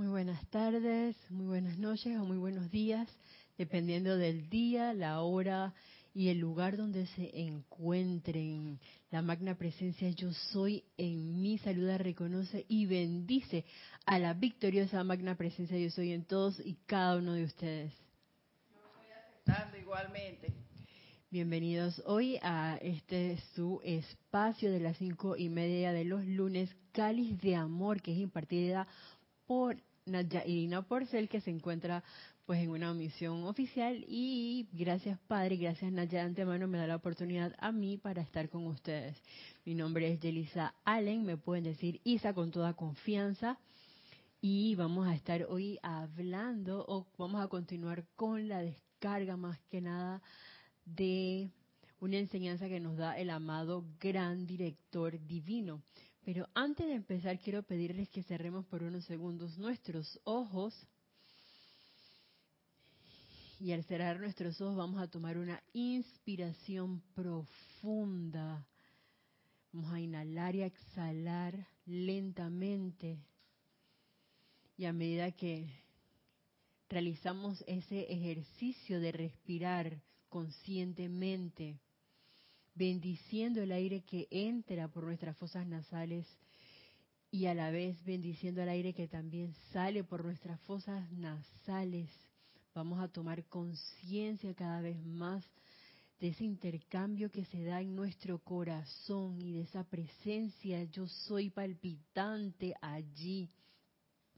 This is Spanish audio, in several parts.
Muy buenas tardes, muy buenas noches o muy buenos días, dependiendo del día, la hora y el lugar donde se encuentren. La magna presencia yo soy en mi saluda, reconoce y bendice a la victoriosa magna presencia yo soy en todos y cada uno de ustedes. Yo estoy aceptando igualmente. Bienvenidos hoy a este su espacio de las cinco y media de los lunes, Cáliz de Amor, que es impartida por Nadia Irina Porcel, que se encuentra pues en una misión oficial y gracias Padre, gracias Nadia de antemano me da la oportunidad a mí para estar con ustedes. Mi nombre es Yelisa Allen, me pueden decir Isa con toda confianza y vamos a estar hoy hablando o vamos a continuar con la descarga más que nada de una enseñanza que nos da el amado gran director divino. Pero antes de empezar, quiero pedirles que cerremos por unos segundos nuestros ojos. Y al cerrar nuestros ojos vamos a tomar una inspiración profunda. Vamos a inhalar y a exhalar lentamente. Y a medida que realizamos ese ejercicio de respirar conscientemente, bendiciendo el aire que entra por nuestras fosas nasales y a la vez bendiciendo el aire que también sale por nuestras fosas nasales. Vamos a tomar conciencia cada vez más de ese intercambio que se da en nuestro corazón y de esa presencia yo soy palpitante allí,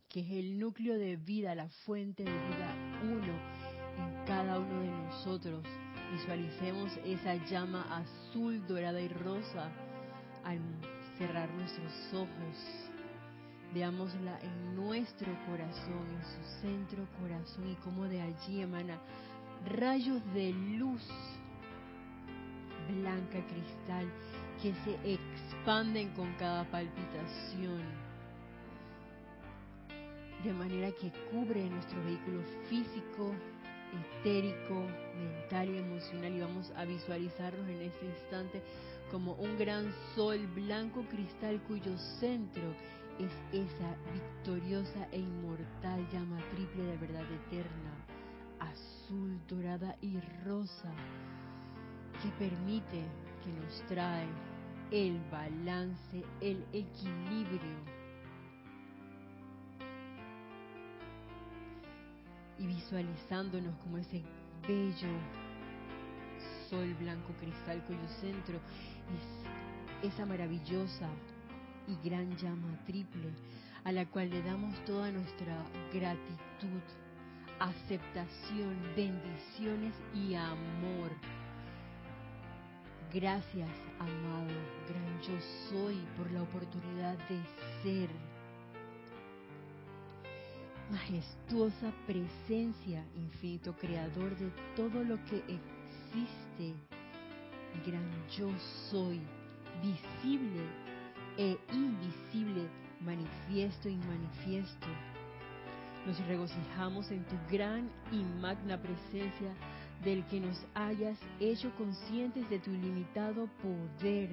que es el núcleo de vida, la fuente de vida uno en cada uno de nosotros Visualicemos esa llama azul, dorada y rosa al cerrar nuestros ojos. Veámosla en nuestro corazón, en su centro corazón y como de allí emana rayos de luz blanca cristal que se expanden con cada palpitación de manera que cubre nuestro vehículo físico, etérico, mental y emocional y vamos a visualizarnos en este instante como un gran sol blanco cristal cuyo centro es esa victoriosa e inmortal llama triple de verdad eterna, azul, dorada y rosa, que permite, que nos trae el balance, el equilibrio y visualizándonos como ese bello sol blanco cristal cuyo centro es esa maravillosa y gran llama triple a la cual le damos toda nuestra gratitud, aceptación, bendiciones y amor. Gracias, amado, gran yo soy, por la oportunidad de ser majestuosa presencia, infinito creador de todo lo que existe, gran yo soy, visible e invisible, manifiesto y manifiesto. Nos regocijamos en tu gran y magna presencia del que nos hayas hecho conscientes de tu ilimitado poder,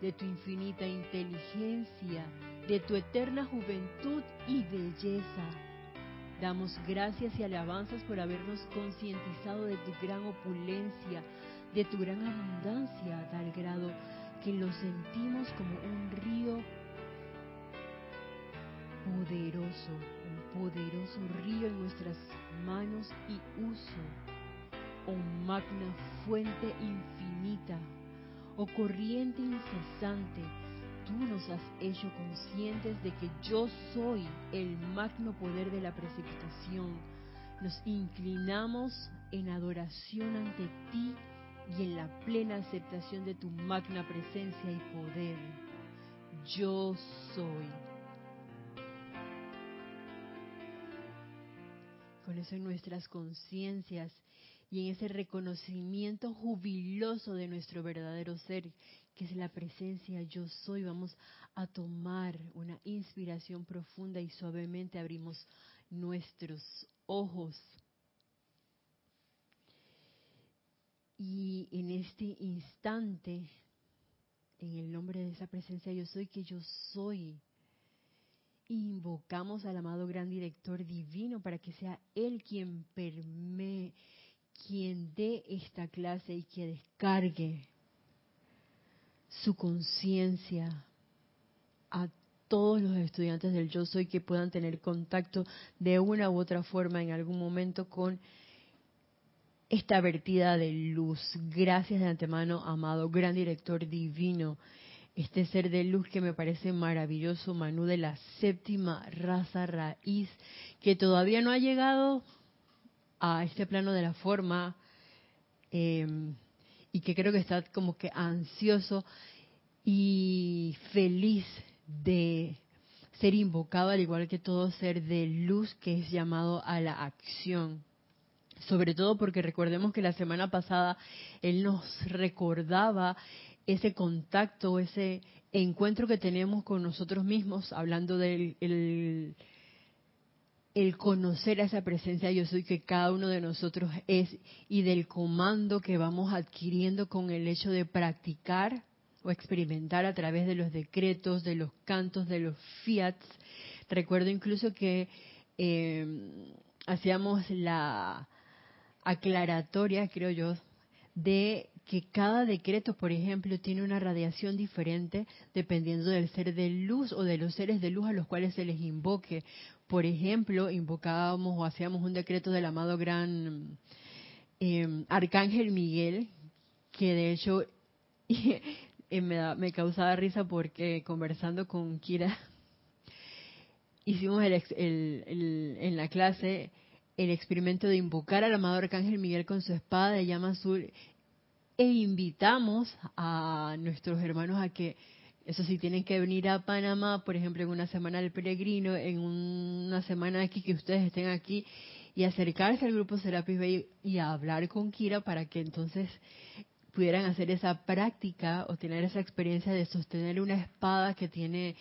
de tu infinita inteligencia, de tu eterna juventud y belleza Damos gracias y alabanzas por habernos concientizado de tu gran opulencia, de tu gran abundancia a tal grado que lo sentimos como un río poderoso, un poderoso río en nuestras manos y uso, o magna fuente infinita, o corriente incesante tú nos has hecho conscientes de que yo soy el magno poder de la precipitación. Nos inclinamos en adoración ante ti y en la plena aceptación de tu magna presencia y poder. Yo soy. Con eso en nuestras conciencias y en ese reconocimiento jubiloso de nuestro verdadero ser, que es la presencia yo soy, vamos a tomar una inspiración profunda y suavemente abrimos nuestros ojos. Y en este instante, en el nombre de esa presencia yo soy, que yo soy, invocamos al amado gran director divino para que sea Él quien permee, quien dé esta clase y que descargue su conciencia a todos los estudiantes del yo soy que puedan tener contacto de una u otra forma en algún momento con esta vertida de luz. Gracias de antemano, amado gran director divino este ser de luz que me parece maravilloso, Manú de la séptima raza raíz, que todavía no ha llegado a este plano de la forma em, y que creo que está como que ansioso y feliz de ser invocado al igual que todo ser de luz que es llamado a la acción. Sobre todo porque recordemos que la semana pasada él nos recordaba ese contacto, ese encuentro que tenemos con nosotros mismos, hablando del el, conocer a esa presencia yo soy que cada uno de nosotros es y del comando que vamos adquiriendo con el hecho de practicar o experimentar a través de los decretos, de los cantos, de los fiats. Recuerdo incluso que eh, hacíamos la aclaratoria, creo yo, de que cada decreto, por ejemplo, tiene una radiación diferente dependiendo del ser de luz o de los seres de luz a los cuales se les invoque. Por ejemplo, invocábamos o hacíamos un decreto del amado gran em, Arcángel Miguel, que de hecho eh, me, me causaba risa porque conversando con Kira hicimos el, el, en la clase el experimento de invocar al amado Arcángel Miguel con su espada de llama azul e invitamos a nuestros hermanos a que, eso sí, tienen que venir a Panamá, por ejemplo, en una semana del peregrino, en una semana aquí que ustedes estén aquí y acercarse al grupo Serapis Bay y hablar con Kira para que entonces pudieran hacer esa práctica o tener esa experiencia de sostener una espada que tiene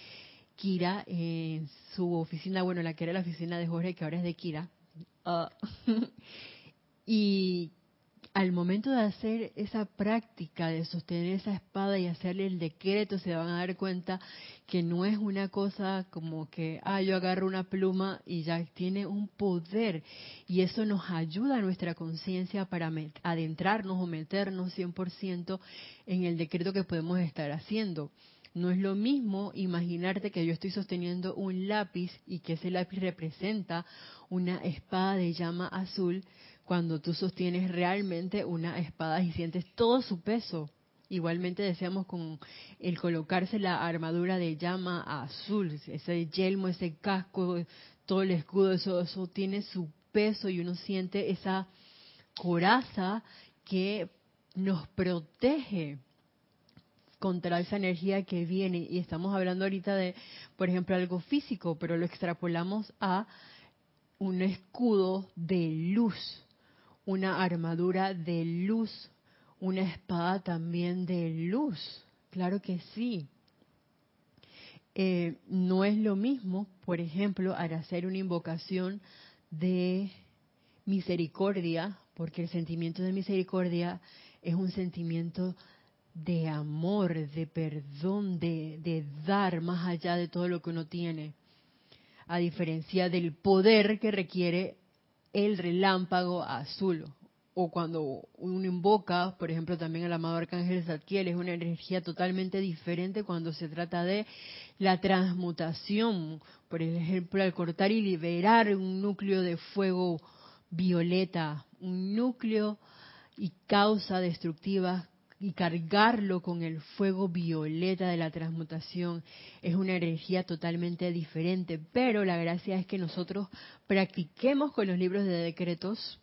Kira en su oficina, bueno, la que era la oficina de Jorge, que ahora es de Kira. Ah. y al momento de hacer esa práctica de sostener esa espada y hacerle el decreto, se van a dar cuenta que no es una cosa como que, ah, yo agarro una pluma y ya tiene un poder. Y eso nos ayuda a nuestra conciencia para adentrarnos o meternos 100% en el decreto que podemos estar haciendo. No es lo mismo imaginarte que yo estoy sosteniendo un lápiz y que ese lápiz representa una espada de llama azul cuando tú sostienes realmente una espada y sientes todo su peso. Igualmente deseamos con el colocarse la armadura de llama azul, ese yelmo, ese casco, todo el escudo, eso, eso tiene su peso y uno siente esa coraza que nos protege contra esa energía que viene. Y estamos hablando ahorita de, por ejemplo, algo físico, pero lo extrapolamos a un escudo de luz una armadura de luz, una espada también de luz. Claro que sí. Eh, no es lo mismo, por ejemplo, al hacer una invocación de misericordia, porque el sentimiento de misericordia es un sentimiento de amor, de perdón, de, de dar más allá de todo lo que uno tiene, a diferencia del poder que requiere el relámpago azul. O cuando uno invoca, por ejemplo, también el amado arcángel Zadkiel, es una energía totalmente diferente cuando se trata de la transmutación. Por ejemplo, al cortar y liberar un núcleo de fuego violeta, un núcleo y causa destructiva y cargarlo con el fuego violeta de la transmutación es una energía totalmente diferente. Pero la gracia es que nosotros practiquemos con los libros de decretos.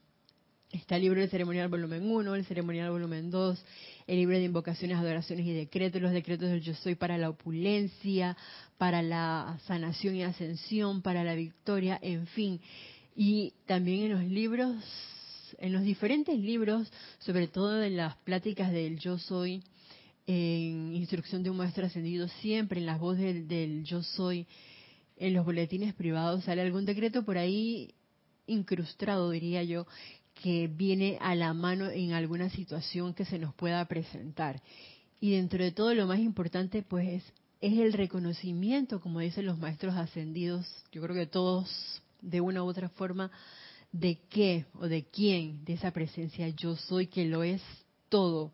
Está el libro del ceremonial volumen 1, el ceremonial volumen 2, el libro de invocaciones, adoraciones y decretos, los decretos del yo soy para la opulencia, para la sanación y ascensión, para la victoria, en fin. Y también en los libros en los diferentes libros, sobre todo en las pláticas del yo soy, en instrucción de un maestro ascendido, siempre en las voces del, yo soy, en los boletines privados, sale algún decreto por ahí incrustado, diría yo, que viene a la mano en alguna situación que se nos pueda presentar. Y dentro de todo lo más importante, pues, es es el reconocimiento, como dicen los maestros ascendidos, yo creo que todos de una u otra forma, de qué o de quién, de esa presencia yo soy que lo es todo.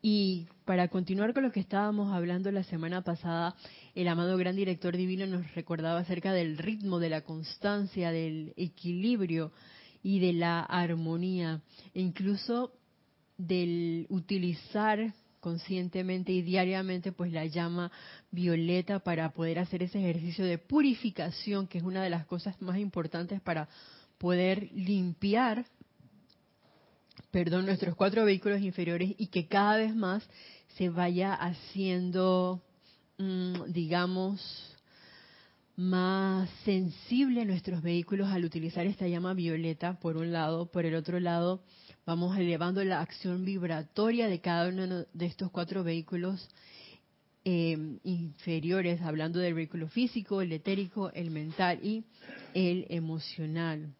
Y para continuar con lo que estábamos hablando la semana pasada, el amado gran director divino nos recordaba acerca del ritmo, de la constancia, del equilibrio y de la armonía, e incluso del utilizar conscientemente y diariamente pues la llama violeta para poder hacer ese ejercicio de purificación que es una de las cosas más importantes para poder limpiar perdón nuestros cuatro vehículos inferiores y que cada vez más se vaya haciendo mm, digamos más sensible nuestros vehículos al utilizar esta llama violeta por un lado. Por el otro lado Vamos elevando la acción vibratoria de cada uno de estos cuatro vehículos eh, inferiores, hablando del vehículo físico, el etérico, el mental y el emocional.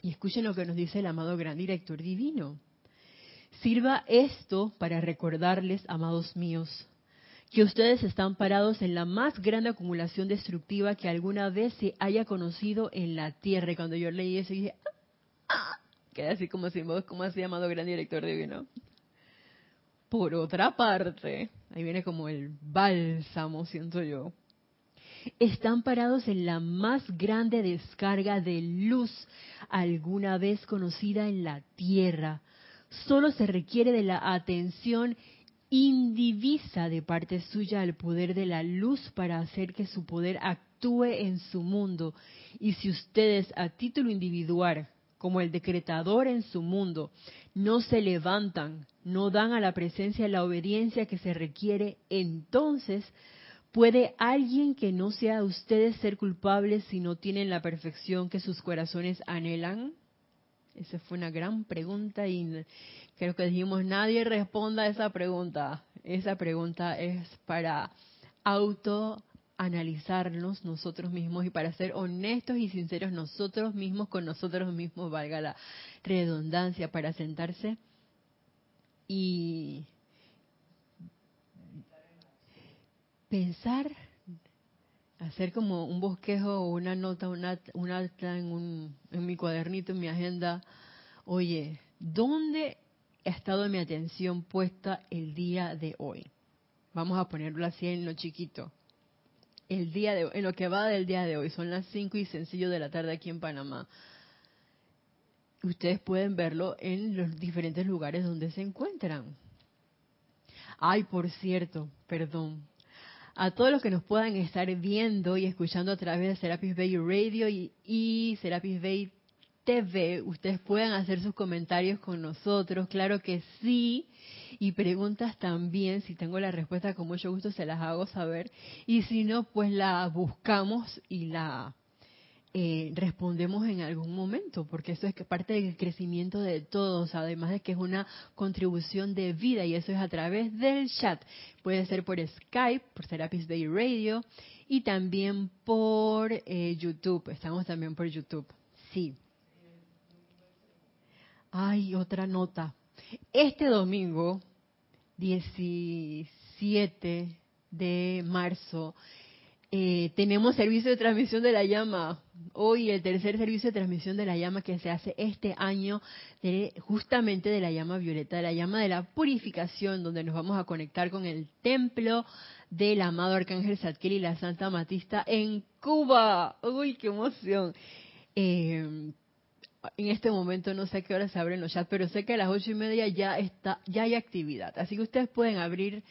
Y escuchen lo que nos dice el amado gran director divino. Sirva esto para recordarles, amados míos, que ustedes están parados en la más grande acumulación destructiva que alguna vez se haya conocido en la Tierra. Y cuando yo leí eso dije, ¡ah! Queda así como si como así llamado gran director divino. Por otra parte, ahí viene como el bálsamo, siento yo. Están parados en la más grande descarga de luz alguna vez conocida en la Tierra. Solo se requiere de la atención indivisa de parte suya al poder de la luz para hacer que su poder actúe en su mundo. Y si ustedes a título individual como el decretador en su mundo, no se levantan, no dan a la presencia la obediencia que se requiere, entonces ¿Puede alguien que no sea ustedes ser culpables si no tienen la perfección que sus corazones anhelan? Esa fue una gran pregunta y creo que dijimos nadie responda a esa pregunta. Esa pregunta es para auto analizarnos nosotros mismos y para ser honestos y sinceros nosotros mismos con nosotros mismos, valga la redundancia, para sentarse y pensar, hacer como un bosquejo o una nota, una, un alta en, un, en mi cuadernito, en mi agenda, oye, ¿dónde ha estado mi atención puesta el día de hoy? Vamos a ponerlo así en lo chiquito el día de en lo que va del día de hoy, son las 5 y sencillo de la tarde aquí en Panamá. Ustedes pueden verlo en los diferentes lugares donde se encuentran. Ay, por cierto, perdón. A todos los que nos puedan estar viendo y escuchando a través de Serapis Bay Radio y, y Serapis Bay TV, ustedes puedan hacer sus comentarios con nosotros, claro que sí y preguntas también, si tengo la respuesta con mucho gusto se las hago saber y si no, pues la buscamos y la eh, respondemos en algún momento, porque eso es parte del crecimiento de todos, además de que es una contribución de vida y eso es a través del chat. Puede ser por Skype, por Serapis Bay Radio y también por eh, YouTube. Estamos también por YouTube. Sí. Ay, otra nota. Este domingo, 17 de marzo, eh, tenemos servicio de transmisión de la llama. Hoy el tercer servicio de transmisión de la llama que se hace este año, justamente de la llama violeta, de la llama de la purificación, donde nos vamos a conectar con el templo del amado Arcángel Zadkiel y la Santa Matista en Cuba. ¡Uy, qué emoción! Eh, en este momento no sé a qué hora se abren los chats, pero sé que a las ocho y media ya está, ya hay actividad. Así que ustedes pueden abrir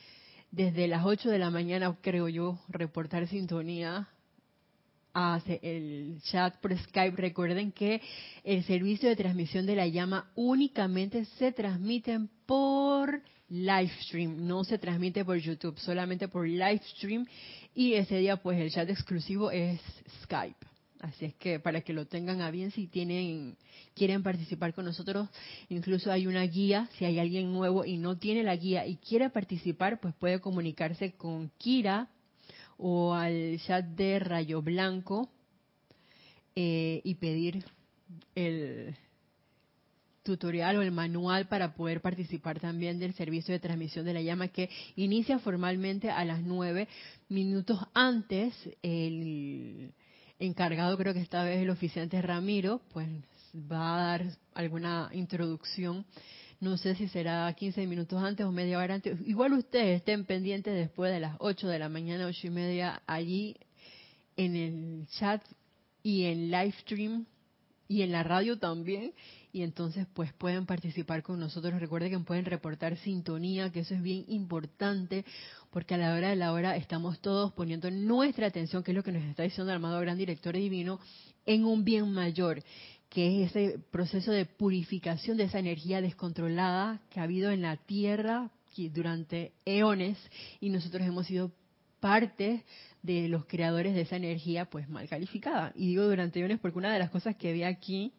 desde las ocho de la mañana, creo yo, reportar sintonía hacia el chat por Skype. Recuerden que el servicio de transmisión de la llama únicamente se transmite por live stream, no se transmite por YouTube, solamente por live stream y ese día pues el chat exclusivo es Skype. Así es que para que lo tengan a bien si tienen quieren participar con nosotros, incluso hay una guía, si hay alguien nuevo y no tiene la guía y quiere participar, pues puede comunicarse con Kira o al chat de Rayo Blanco eh, y pedir el tutorial o el manual para poder participar también del servicio de transmisión de la llama que inicia formalmente a las nueve minutos antes. El encargado, creo que esta vez el oficiante Ramiro, pues va a dar alguna introducción. No sé si será 15 minutos antes o media hora antes. Igual ustedes estén pendientes después de las 8 de la mañana, 8 y media, allí en el chat y en live stream y en la radio también. Y entonces pues pueden participar con nosotros. Recuerden que pueden reportar sintonía, que eso es bien importante, porque a la hora de la hora estamos todos poniendo nuestra atención, que es lo que nos está diciendo el amado Gran Director Divino, en un bien mayor que es ese proceso de purificación de esa energía descontrolada que ha habido en la Tierra durante eones y nosotros hemos sido parte de los creadores de esa energía pues mal calificada. Y digo durante eones porque una de las cosas que vi aquí,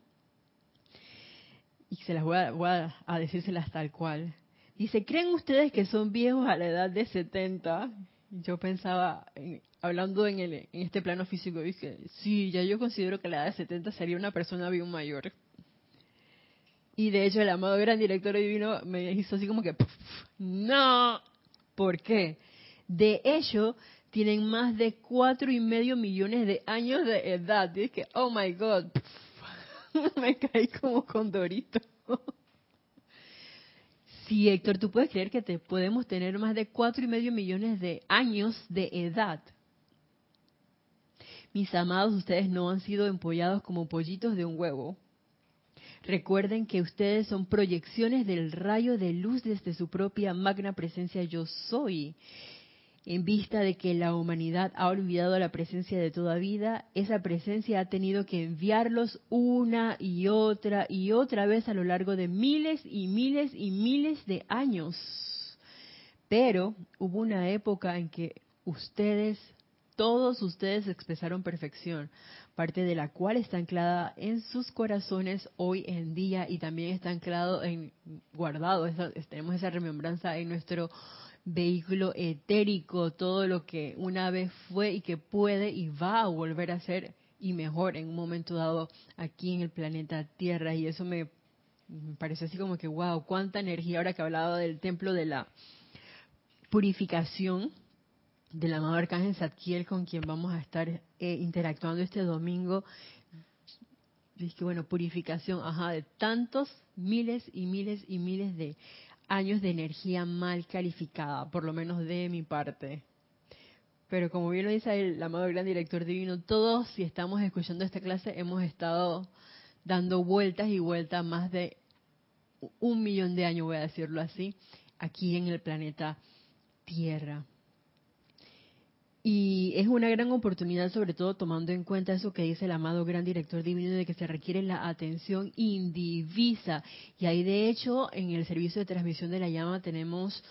y se las voy a, voy a decírselas tal cual, dice, ¿creen ustedes que son viejos a la edad de 70? Yo pensaba, hablando en, el, en este plano físico, dije, sí, ya yo considero que la edad de 70 sería una persona bien mayor. Y de hecho el amado gran director divino me hizo así como que, no, ¿por qué? De hecho, tienen más de cuatro y medio millones de años de edad. Y que, oh my God, me caí como condorito. Sí, Héctor, tú puedes creer que te podemos tener más de cuatro y medio millones de años de edad. Mis amados, ustedes no han sido empollados como pollitos de un huevo. Recuerden que ustedes son proyecciones del rayo de luz desde su propia magna presencia yo soy en vista de que la humanidad ha olvidado la presencia de toda vida, esa presencia ha tenido que enviarlos una y otra y otra vez a lo largo de miles y miles y miles de años. Pero hubo una época en que ustedes, todos ustedes expresaron perfección, parte de la cual está anclada en sus corazones hoy en día y también está anclado en guardado, tenemos esa remembranza en nuestro vehículo etérico, todo lo que una vez fue y que puede y va a volver a ser y mejor en un momento dado aquí en el planeta Tierra. Y eso me, parece así como que, wow, cuánta energía ahora que hablaba del templo de la purificación del amado Arcángel Zadkiel con quien vamos a estar eh, interactuando este domingo. Dice bueno, purificación, ajá, de tantos miles y miles y miles de años de energía mal calificada, por lo menos de mi parte. Pero como bien lo dice el amado gran director divino, todos si estamos escuchando esta clase hemos estado dando vueltas y vueltas más de un millón de años, voy a decirlo así, aquí en el planeta Tierra. Y es una gran oportunidad, sobre todo tomando en cuenta eso que dice el amado gran director divino, de que se requiere la atención indivisa. Y ahí, de hecho, en el servicio de transmisión de la llama tenemos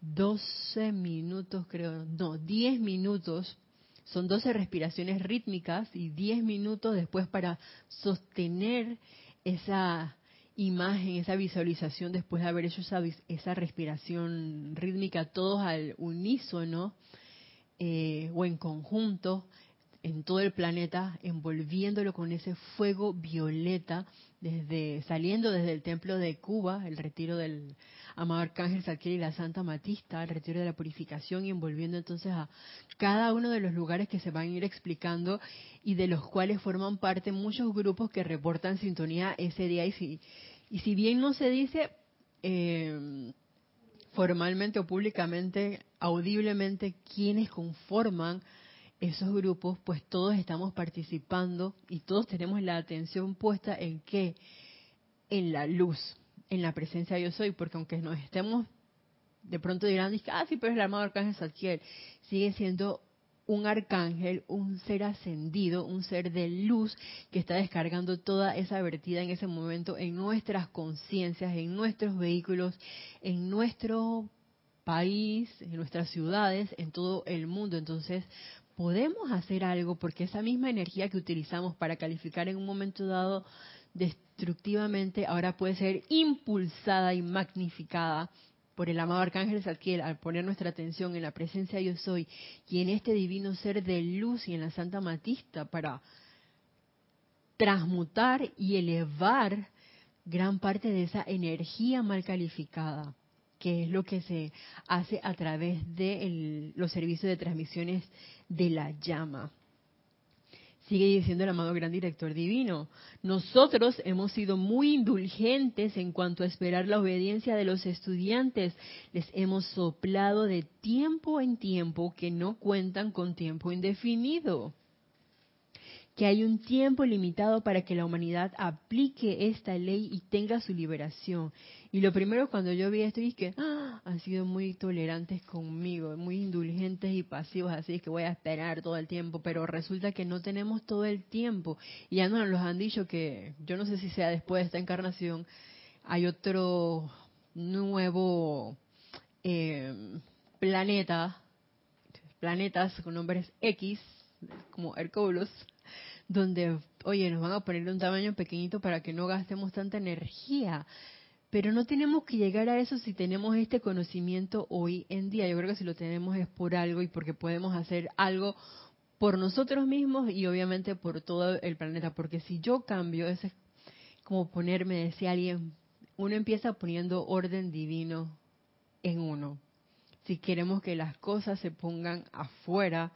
12 minutos, creo, no, 10 minutos. Son 12 respiraciones rítmicas y 10 minutos después para sostener esa imagen, esa visualización después de haber hecho esa, esa respiración rítmica todos al unísono eh, o en conjunto en todo el planeta, envolviéndolo con ese fuego violeta, desde saliendo desde el templo de Cuba, el retiro del amado Arcángel Saquiel y la Santa Matista, el retiro de la purificación, y envolviendo entonces a cada uno de los lugares que se van a ir explicando y de los cuales forman parte muchos grupos que reportan sintonía ese día. Y si, y si bien no se dice, eh, formalmente o públicamente, audiblemente, quienes conforman esos grupos, pues todos estamos participando y todos tenemos la atención puesta en qué? En la luz, en la presencia de yo soy, porque aunque nos estemos, de pronto dirán, ah, sí, pero es el amado arcángel Zadkiel, sigue siendo un arcángel, un ser ascendido, un ser de luz que está descargando toda esa vertida en ese momento en nuestras conciencias, en nuestros vehículos, en nuestro país, en nuestras ciudades, en todo el mundo. Entonces, podemos hacer algo porque esa misma energía que utilizamos para calificar en un momento dado destructivamente ahora puede ser impulsada y magnificada por el amado Arcángel Zadkiel, al poner nuestra atención en la presencia yo soy y en este divino ser de luz y en la Santa Matista para transmutar y elevar gran parte de esa energía mal calificada, que es lo que se hace a través de los servicios de transmisiones de la llama. Sigue diciendo el amado gran director divino, nosotros hemos sido muy indulgentes en cuanto a esperar la obediencia de los estudiantes. Les hemos soplado de tiempo en tiempo que no cuentan con tiempo indefinido que hay un tiempo limitado para que la humanidad aplique esta ley y tenga su liberación. Y lo primero cuando yo vi esto es que ah, han sido muy tolerantes conmigo, muy indulgentes y pasivos, así que voy a esperar todo el tiempo, pero resulta que no tenemos todo el tiempo. Y ya nos los han dicho que yo no sé si sea después de esta encarnación, hay otro nuevo eh, planeta, planetas con nombres X, como Hercules, donde, oye, nos van a poner un tamaño pequeñito para que no gastemos tanta energía. Pero no tenemos que llegar a eso si tenemos este conocimiento hoy en día. Yo creo que si lo tenemos es por algo y porque podemos hacer algo por nosotros mismos y obviamente por todo el planeta. Porque si yo cambio, es como ponerme, decía alguien, uno empieza poniendo orden divino en uno. Si queremos que las cosas se pongan afuera,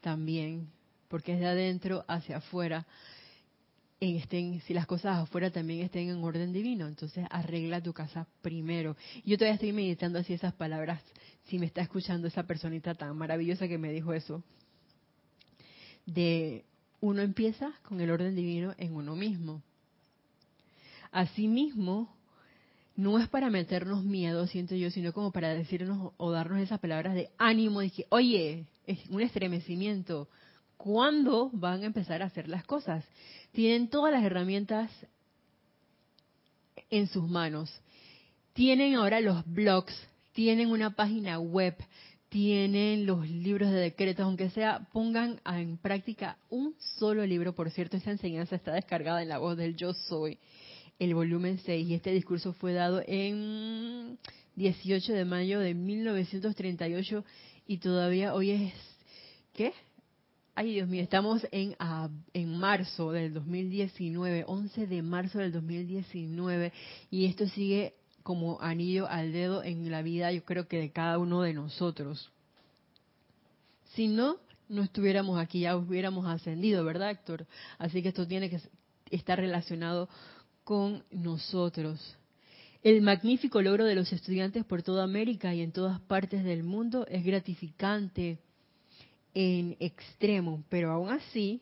también porque es de adentro hacia afuera, si las cosas afuera también estén en orden divino, entonces arregla tu casa primero. Yo todavía estoy meditando así esas palabras, si me está escuchando esa personita tan maravillosa que me dijo eso, de uno empieza con el orden divino en uno mismo. Asimismo, no es para meternos miedo, siento yo, sino como para decirnos o darnos esas palabras de ánimo, de que, oye, es un estremecimiento, cuándo van a empezar a hacer las cosas. Tienen todas las herramientas en sus manos. Tienen ahora los blogs, tienen una página web, tienen los libros de decretos, aunque sea, pongan en práctica un solo libro. Por cierto, esta enseñanza está descargada en la voz del Yo Soy, el volumen 6, y este discurso fue dado en 18 de mayo de 1938 y todavía hoy es, ¿qué? Ay, Dios mío, estamos en, en marzo del 2019, 11 de marzo del 2019, y esto sigue como anillo al dedo en la vida, yo creo que de cada uno de nosotros. Si no, no estuviéramos aquí, ya hubiéramos ascendido, ¿verdad, Héctor? Así que esto tiene que estar relacionado con nosotros. El magnífico logro de los estudiantes por toda América y en todas partes del mundo es gratificante en extremo, pero aún así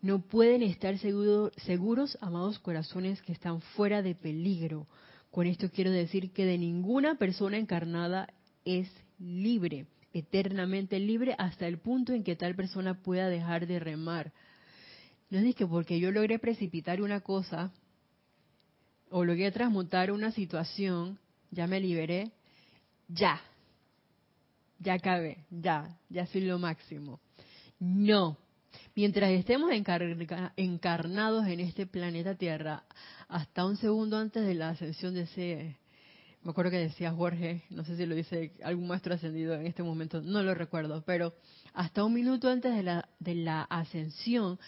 no pueden estar seguros, amados corazones, que están fuera de peligro. Con esto quiero decir que de ninguna persona encarnada es libre, eternamente libre, hasta el punto en que tal persona pueda dejar de remar. No es que porque yo logré precipitar una cosa o logré transmutar una situación, ya me liberé, ya, ya acabé, ya, ya soy lo máximo. No. Mientras estemos encarnados en este planeta Tierra, hasta un segundo antes de la ascensión de ese, me acuerdo que decía Jorge, no sé si lo dice algún maestro ascendido en este momento, no lo recuerdo, pero hasta un minuto antes de la, de la ascensión,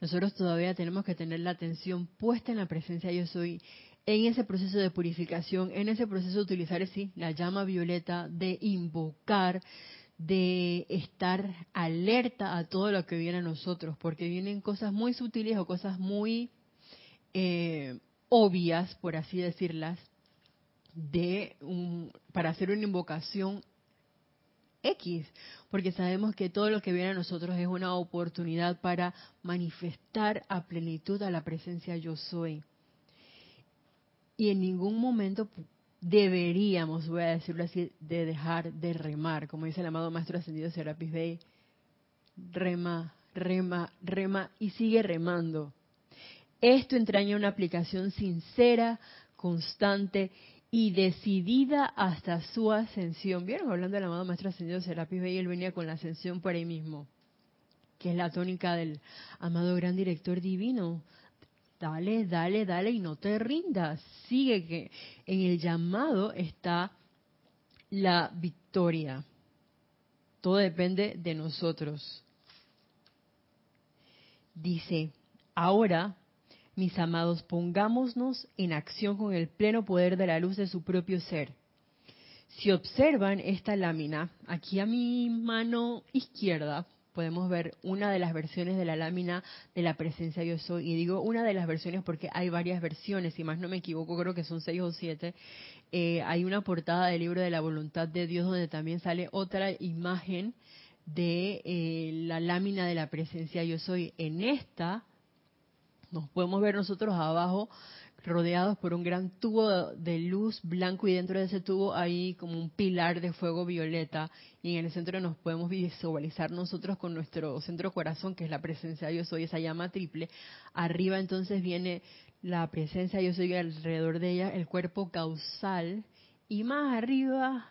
nosotros todavía tenemos que tener la atención puesta en la presencia yo soy en ese proceso de purificación, en ese proceso de utilizar sí, la llama violeta, de invocar, de estar alerta a todo lo que viene a nosotros, porque vienen cosas muy sutiles o cosas muy eh, obvias, por así decirlas, de para hacer una invocación X, porque sabemos que todo lo que viene a nosotros es una oportunidad para manifestar a plenitud a la presencia yo soy y en ningún momento deberíamos, voy a decirlo así, de dejar de remar, como dice el amado Maestro Ascendido Serapis Bey, rema, rema, rema y sigue remando. Esto entraña una aplicación sincera, constante y decidida hasta su ascensión. ¿Vieron? Hablando del amado Maestro Ascendido Serapis Bey, él venía con la ascensión por ahí mismo, que es la tónica del amado Gran Director Divino, dale, dale, dale y no te rindas. Sigue que en el llamado está la victoria. Todo depende de nosotros. Dice, ahora Mis amados, pongámonos en acción con el pleno poder de la luz de su propio ser. Si observan esta lámina, aquí a mi mano izquierda podemos ver una de las versiones de la lámina de la presencia yo soy. Y digo una de las versiones porque hay varias versiones, si más no me equivoco, creo que son seis o siete. Eh, hay una portada del libro de la voluntad de Dios donde también sale otra imagen de eh, la lámina de la presencia yo soy. En esta nos podemos ver nosotros abajo rodeados por un gran tubo de luz blanco y dentro de ese tubo hay como un pilar de fuego violeta y en el centro nos podemos visualizar nosotros con nuestro centro corazón que es la presencia yo soy esa llama triple. Arriba entonces viene la presencia yo soy alrededor de ella el cuerpo causal y más arriba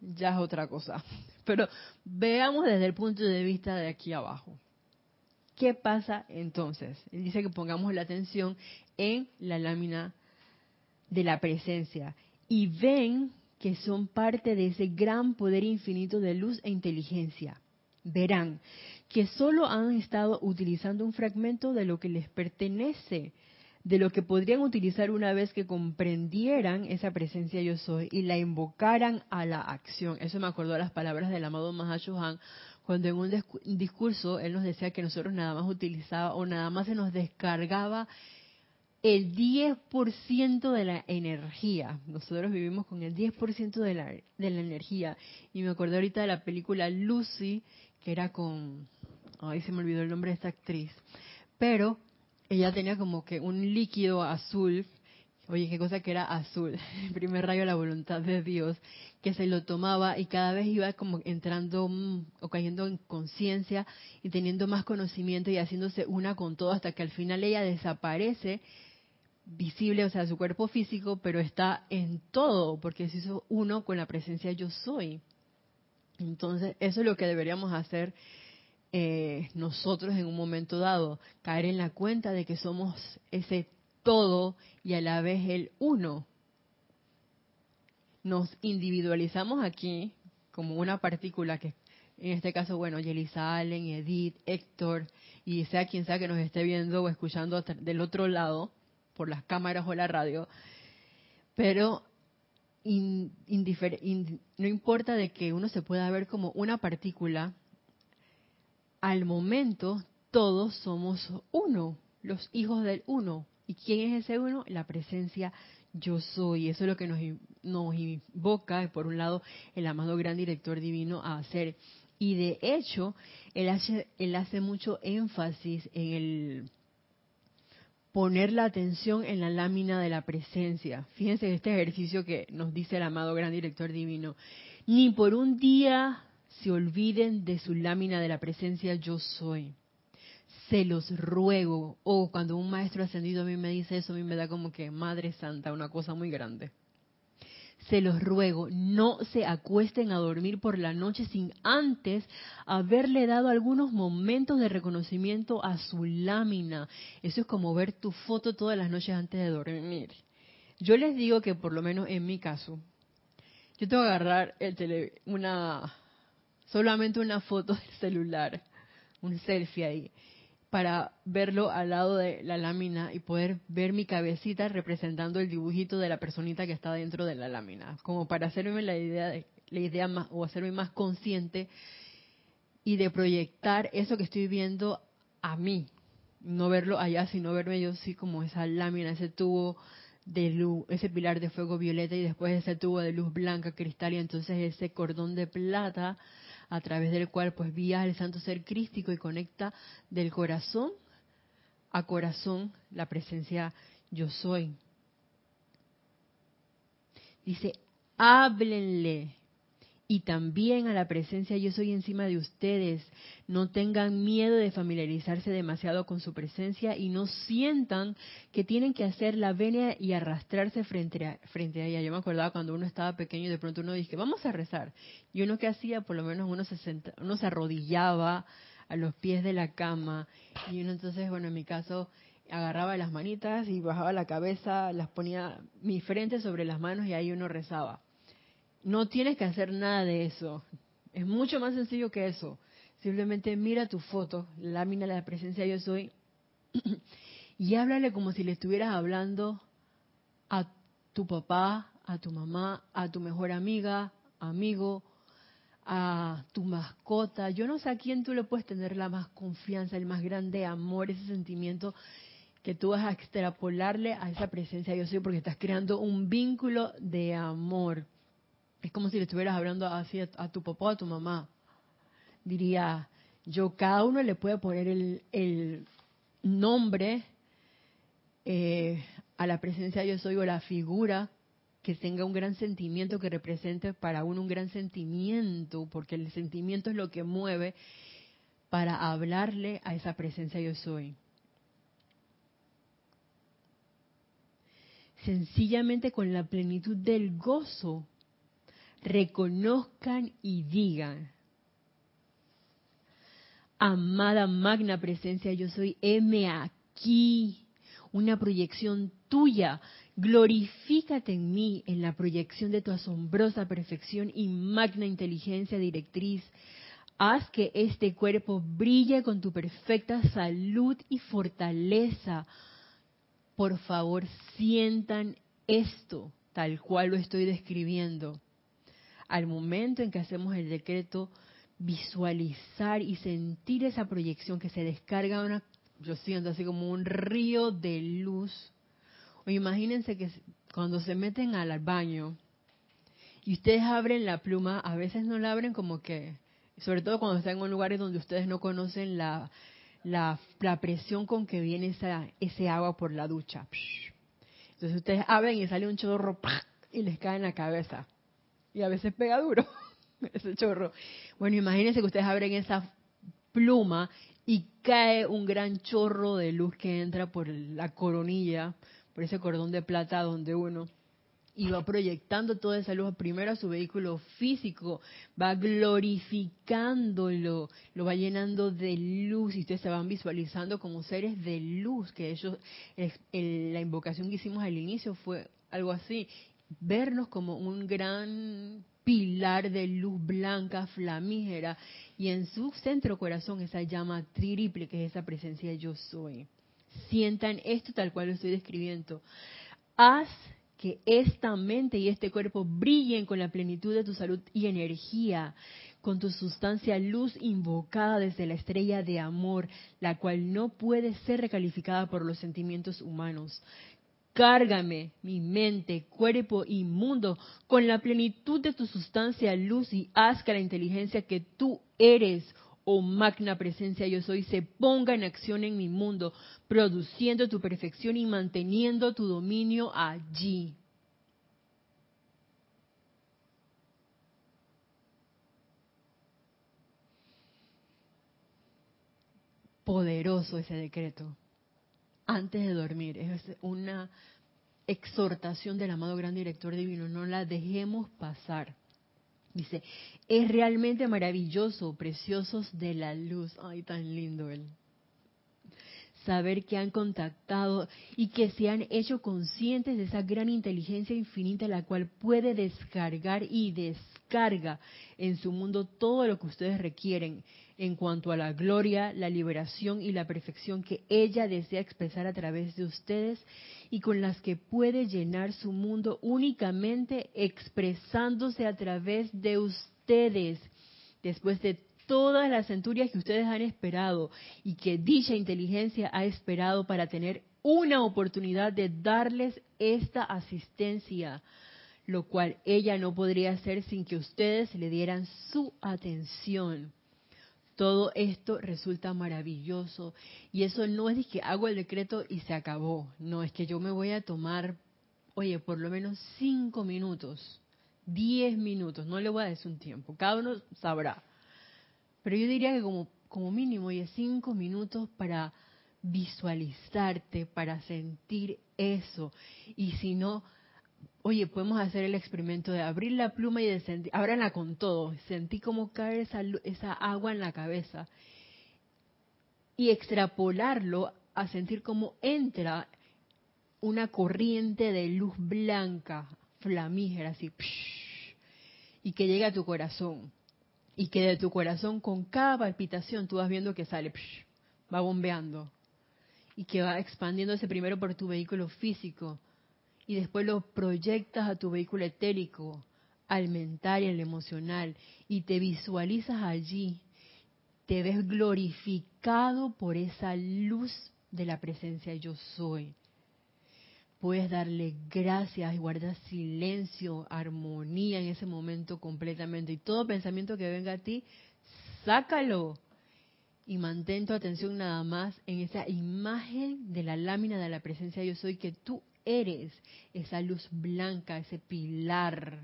ya es otra cosa. Pero veamos desde el punto de vista de aquí abajo ¿Qué pasa entonces? Él dice que pongamos la atención en la lámina de la presencia y ven que son parte de ese gran poder infinito de luz e inteligencia. Verán que solo han estado utilizando un fragmento de lo que les pertenece, de lo que podrían utilizar una vez que comprendieran esa presencia yo soy y la invocaran a la acción. Eso me acordó a las palabras del amado Mahashohan cuando en un discurso él nos decía que nosotros nada más utilizaba o nada más se nos descargaba el 10% de la energía. Nosotros vivimos con el 10% de la, de la energía. Y me acordé ahorita de la película Lucy, que era con... Ay, se me olvidó el nombre de esta actriz. Pero ella tenía como que un líquido azul Oye, qué cosa que era azul, el primer rayo de la voluntad de Dios, que se lo tomaba y cada vez iba como entrando mm, o cayendo en conciencia y teniendo más conocimiento y haciéndose una con todo hasta que al final ella desaparece visible, o sea, su cuerpo físico, pero está en todo, porque se hizo uno con la presencia yo soy. Entonces, eso es lo que deberíamos hacer eh, nosotros en un momento dado, caer en la cuenta de que somos ese todo y a la vez el uno. Nos individualizamos aquí como una partícula que en este caso, bueno, Yelisa Allen, Edith, Héctor, y sea quien sea que nos esté viendo o escuchando del otro lado, por las cámaras o la radio, pero no importa de que uno se pueda ver como una partícula, al momento todos somos uno, los hijos del uno, ¿Y quién es ese uno? La presencia yo soy. Eso es lo que nos, nos invoca, por un lado, el amado gran director divino a hacer. Y de hecho, él hace, él hace mucho énfasis en el poner la atención en la lámina de la presencia. Fíjense este ejercicio que nos dice el amado gran director divino. Ni por un día se olviden de su lámina de la presencia yo soy se los ruego. O cuando un maestro ascendido a mí me dice eso, a mí me da como que Madre Santa, una cosa muy grande. Se los ruego, no se acuesten a dormir por la noche sin antes haberle dado algunos momentos de reconocimiento a su lámina. Eso es como ver tu foto todas las noches antes de dormir. Yo les digo que por lo menos en mi caso, yo tengo que agarrar el una solamente una foto del celular, un selfie ahí para verlo al lado de la lámina y poder ver mi cabecita representando el dibujito de la personita que está dentro de la lámina, como para hacerme la idea de, la idea más o hacerme más consciente y de proyectar eso que estoy viendo a mí, no verlo allá, sino verme yo sí como esa lámina, ese tubo de luz, ese pilar de fuego violeta y después ese tubo de luz blanca cristal y entonces ese cordón de plata a través del cual pues vía el santo ser crístico y conecta del corazón a corazón la presencia yo soy. Dice, háblenle y también a la presencia yo soy encima de ustedes. No tengan miedo de familiarizarse demasiado con su presencia y no sientan que tienen que hacer la venia y arrastrarse frente a, frente a ella. Yo me acordaba cuando uno estaba pequeño y de pronto uno dice, vamos a rezar. Y uno que hacía, por lo menos uno se, senta, uno se arrodillaba a los pies de la cama y uno entonces, bueno, en mi caso agarraba las manitas y bajaba la cabeza, las ponía mi frente sobre las manos y ahí uno rezaba no tienes que hacer nada de eso. Es mucho más sencillo que eso. Simplemente mira tu foto, lámina la presencia yo soy, y háblale como si le estuvieras hablando a tu papá, a tu mamá, a tu mejor amiga, amigo, a tu mascota. Yo no sé a quién tú le puedes tener la más confianza, el más grande amor, ese sentimiento que tú vas a extrapolarle a esa presencia yo soy porque estás creando un vínculo de amor. Es como si le estuvieras hablando así a, tu papá o a tu mamá. Diría, yo cada uno le puede poner el, nombre eh, a la presencia yo soy o la figura que tenga un gran sentimiento que represente para uno un gran sentimiento, porque el sentimiento es lo que mueve para hablarle a esa presencia yo soy. Sencillamente con la plenitud del gozo, reconozcan y digan, amada magna presencia yo soy, heme aquí, una proyección tuya Glorifícate en mí en la proyección de tu asombrosa perfección y magna inteligencia directriz. Haz que este cuerpo brille con tu perfecta salud y fortaleza. Por favor, sientan esto tal cual lo estoy describiendo. Al momento en que hacemos el decreto, visualizar y sentir esa proyección que se descarga, una, yo siento así como un río de luz imagínense que cuando se meten al baño y ustedes abren la pluma, a veces no la abren como que, sobre todo cuando están en lugares donde ustedes no conocen la, la, presión con que viene esa, ese agua por la ducha. Entonces ustedes abren y sale un chorro y les cae en la cabeza. Y a veces pega duro ese chorro. Bueno, imagínense que ustedes abren esa pluma y cae un gran chorro de luz que entra por la coronilla por ese cordón de plata donde uno iba proyectando toda esa luz primero a su vehículo físico, va glorificándolo, lo va llenando de luz y ustedes se van visualizando como seres de luz, que ellos, la invocación que hicimos al inicio fue algo así, vernos como un gran pilar de luz blanca, flamígera, y en su centro corazón esa llama triple que es esa presencia yo soy sientan esto tal cual lo estoy describiendo. Haz que esta mente y este cuerpo brillen con la plenitud de tu salud y energía, con tu sustancia luz invocada desde la estrella de amor, la cual no puede ser recalificada por los sentimientos humanos. Cárgame mi mente, cuerpo y mundo con la plenitud de tu sustancia luz y haz que la inteligencia que tú eres oh magna presencia yo soy, se ponga en acción en mi mundo, produciendo tu perfección y manteniendo tu dominio allí. Poderoso ese decreto. Antes de dormir, es una exhortación del amado gran director divino, no la dejemos pasar. Dice, es realmente maravilloso, preciosos de la luz. Ay, tan lindo él. Saber que han contactado y que se han hecho conscientes de esa gran inteligencia infinita la cual puede descargar y descarga en su mundo todo lo que ustedes requieren en cuanto a la gloria, la liberación y la perfección que ella desea expresar a través de ustedes y con las que puede llenar su mundo únicamente expresándose a través de ustedes, después de todas las centurias que ustedes han esperado y que dicha inteligencia ha esperado para tener una oportunidad de darles esta asistencia, lo cual ella no podría hacer sin que ustedes le dieran su atención todo esto resulta maravilloso. Y eso no es que hago el decreto y se acabó. No, es que yo me voy a tomar, oye, por lo menos cinco minutos, diez minutos, no le voy a decir un tiempo, cada uno sabrá. Pero yo diría que como, como mínimo, oye, cinco minutos para visualizarte, para sentir eso. Y si no, oye, podemos hacer el experimento de abrir la pluma y de sentir, ábranla con todo, sentí como cae esa, esa agua en la cabeza y extrapolarlo a sentir cómo entra una corriente de luz blanca, flamígera, así, y que llega a tu corazón. Y que de tu corazón, con cada palpitación, tú vas viendo que sale, va bombeando. y que va expandiéndose primero por tu vehículo físico y después lo proyectas a tu vehículo etérico, al mental y al emocional y te visualizas allí, te ves glorificado por esa luz de la presencia yo soy. Puedes darle gracias y guardar silencio, armonía en ese momento completamente. Y todo pensamiento que venga a ti, sácalo y mantén tu atención nada más en esa imagen de la lámina de la presencia yo soy que tú eres, esa luz blanca, ese pilar,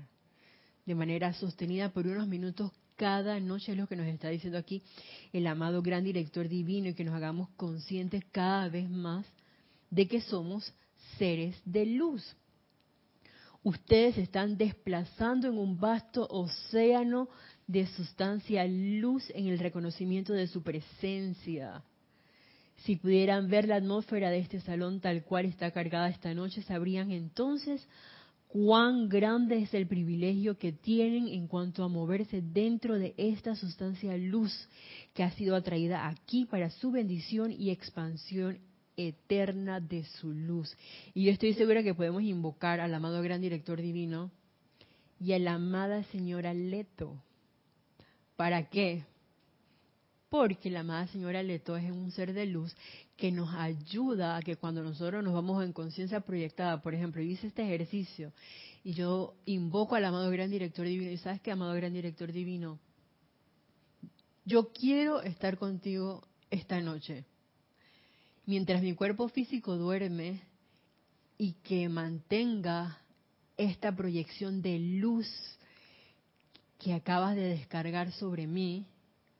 de manera sostenida por unos minutos cada noche es lo que nos está diciendo aquí el amado gran director divino y que nos hagamos conscientes cada vez más de que somos seres de luz. Ustedes están desplazando en un vasto océano de sustancia luz en el reconocimiento de su presencia. Si pudieran ver la atmósfera de este salón tal cual está cargada esta noche, sabrían entonces cuán grande es el privilegio que tienen en cuanto a moverse dentro de esta sustancia luz que ha sido atraída aquí para su bendición y expansión eterna de su luz. Y estoy segura que podemos invocar al amado gran director divino y a la amada señora Leto. ¿Para qué? Porque la amada señora Leto es un ser de luz que nos ayuda a que cuando nosotros nos vamos en conciencia proyectada, por ejemplo, yo hice este ejercicio y yo invoco al amado gran director divino, y sabes que amado gran director divino, yo quiero estar contigo esta noche. Mientras mi cuerpo físico duerme y que mantenga esta proyección de luz que acabas de descargar sobre mí,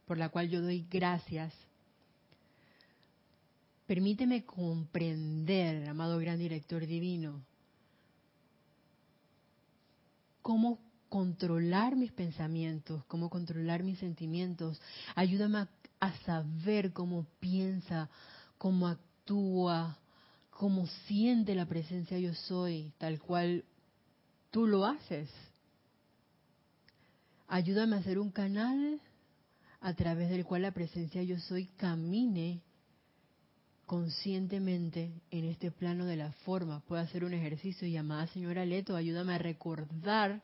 por la cual yo doy gracias, Permíteme comprender, amado gran director divino, cómo controlar mis pensamientos, cómo controlar mis sentimientos. Ayúdame a, saber cómo piensa, cómo actúa, cómo siente la presencia yo soy, tal cual tú lo haces. Ayúdame a ser un canal a través del cual la presencia yo soy camine conscientemente en este plano de la forma. Puedo hacer un ejercicio llamada Señora Leto, ayúdame a recordar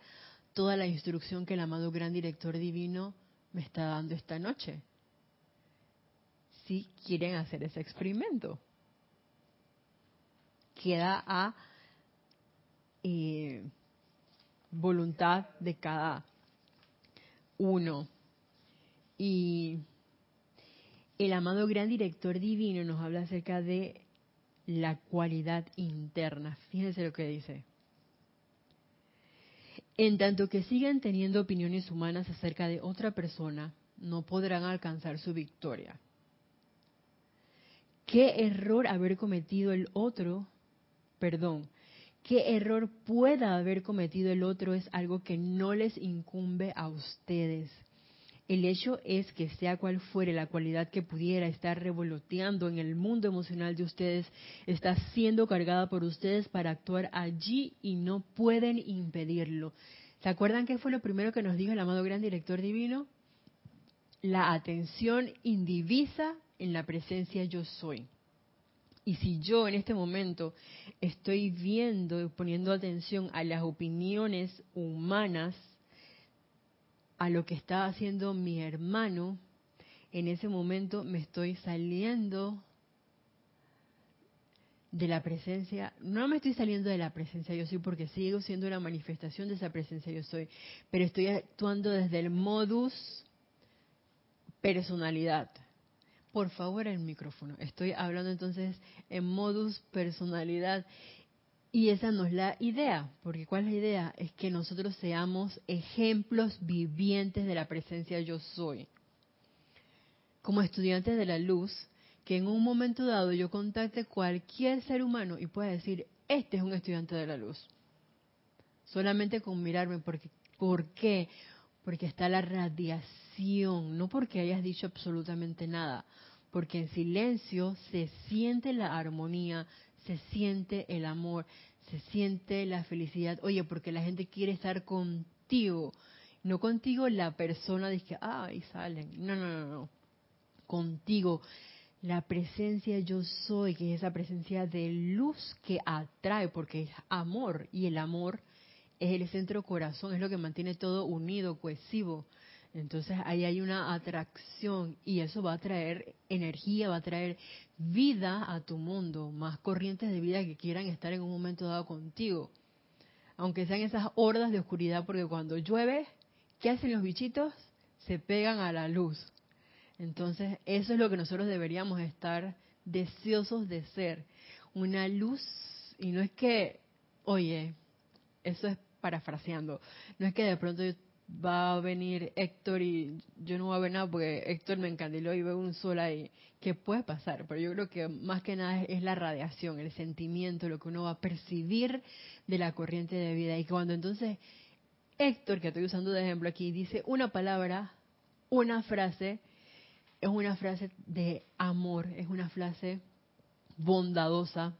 toda la instrucción que el amado Gran Director Divino me está dando esta noche. Si quieren hacer ese experimento. Queda a eh, voluntad de cada uno. Y el amado gran director divino nos habla acerca de la cualidad interna. Fíjense lo que dice. En tanto que sigan teniendo opiniones humanas acerca de otra persona, no podrán alcanzar su victoria. ¿Qué error haber cometido el otro? Perdón, ¿qué error pueda haber cometido el otro es algo que no les incumbe a ustedes? El hecho es que sea cual fuere la cualidad que pudiera estar revoloteando en el mundo emocional de ustedes, está siendo cargada por ustedes para actuar allí y no pueden impedirlo. ¿Se acuerdan qué fue lo primero que nos dijo el amado gran director divino? La atención indivisa en la presencia yo soy. Y si yo en este momento estoy viendo y poniendo atención a las opiniones humanas a lo que estaba haciendo mi hermano, en ese momento me estoy saliendo de la presencia, no me estoy saliendo de la presencia yo soy porque sigo siendo una manifestación de esa presencia yo soy, pero estoy actuando desde el modus personalidad. Por favor, el micrófono. Estoy hablando entonces en modus personalidad y esa no es la idea, porque ¿cuál es la idea? Es que nosotros seamos ejemplos vivientes de la presencia yo soy. Como estudiantes de la luz, que en un momento dado yo contacte cualquier ser humano y pueda decir, este es un estudiante de la luz. Solamente con mirarme, porque, ¿por qué? Porque está la radiación, no porque hayas dicho absolutamente nada, porque en silencio se siente la armonía, se siente el amor, se siente la felicidad. Oye, porque la gente quiere estar contigo, no contigo la persona dice, ay, salen. No, no, no, no. Contigo. la presencia yo soy, que es esa presencia de luz que atrae, porque es amor, y el amor es el centro corazón, es lo que mantiene todo unido, cohesivo. Entonces ahí hay una atracción y eso va a traer energía, va a traer vida a tu mundo, más corrientes de vida que quieran estar en un momento dado contigo. Aunque sean esas hordas de oscuridad, porque cuando llueve, ¿qué hacen los bichitos? Se pegan a la luz. Entonces, eso es lo que nosotros deberíamos estar deseosos de ser. Una luz, y no es que, oye, eso es parafraseando, no es que de pronto va a venir Héctor y yo no voy a ver nada porque Héctor me encandiló y veo un sol ahí, que puede pasar, pero yo creo que más que nada es la radiación, el sentimiento, lo que uno va a percibir de la corriente de vida. Y cuando entonces Héctor, que estoy usando de ejemplo aquí, dice una palabra, una frase, es una frase de amor, es una frase bondadosa,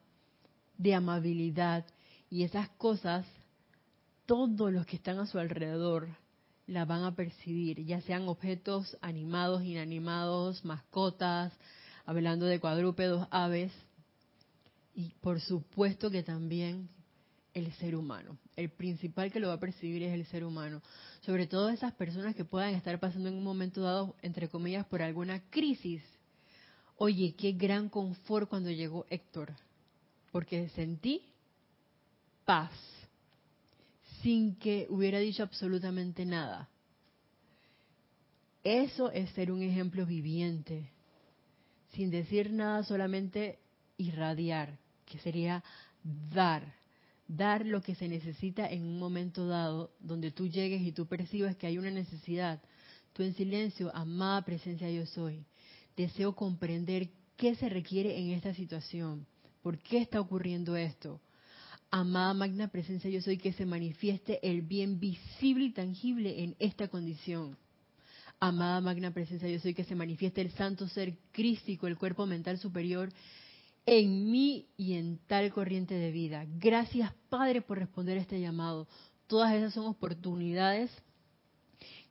de amabilidad, y esas cosas, todos los que están a su alrededor la van a percibir, ya sean objetos animados, inanimados, mascotas, hablando de cuadrúpedos, aves, y por supuesto que también el ser humano. El principal que lo va a percibir es el ser humano. Sobre todo esas personas que puedan estar pasando en un momento dado, entre comillas, por alguna crisis. Oye, qué gran confort cuando llegó Héctor, porque sentí paz sin que hubiera dicho absolutamente nada. Eso es ser un ejemplo viviente, sin decir nada, solamente irradiar, que sería dar, dar lo que se necesita en un momento dado, donde tú llegues y tú percibes que hay una necesidad. Tú en silencio, amada presencia yo soy, deseo comprender qué se requiere en esta situación, por qué está ocurriendo esto amada magna presencia yo soy, que se manifieste el bien visible y tangible en esta condición. Amada magna presencia yo soy, que se manifieste el santo ser crístico, el cuerpo mental superior, en mí y en tal corriente de vida. Gracias Padre por responder a este llamado. Todas esas son oportunidades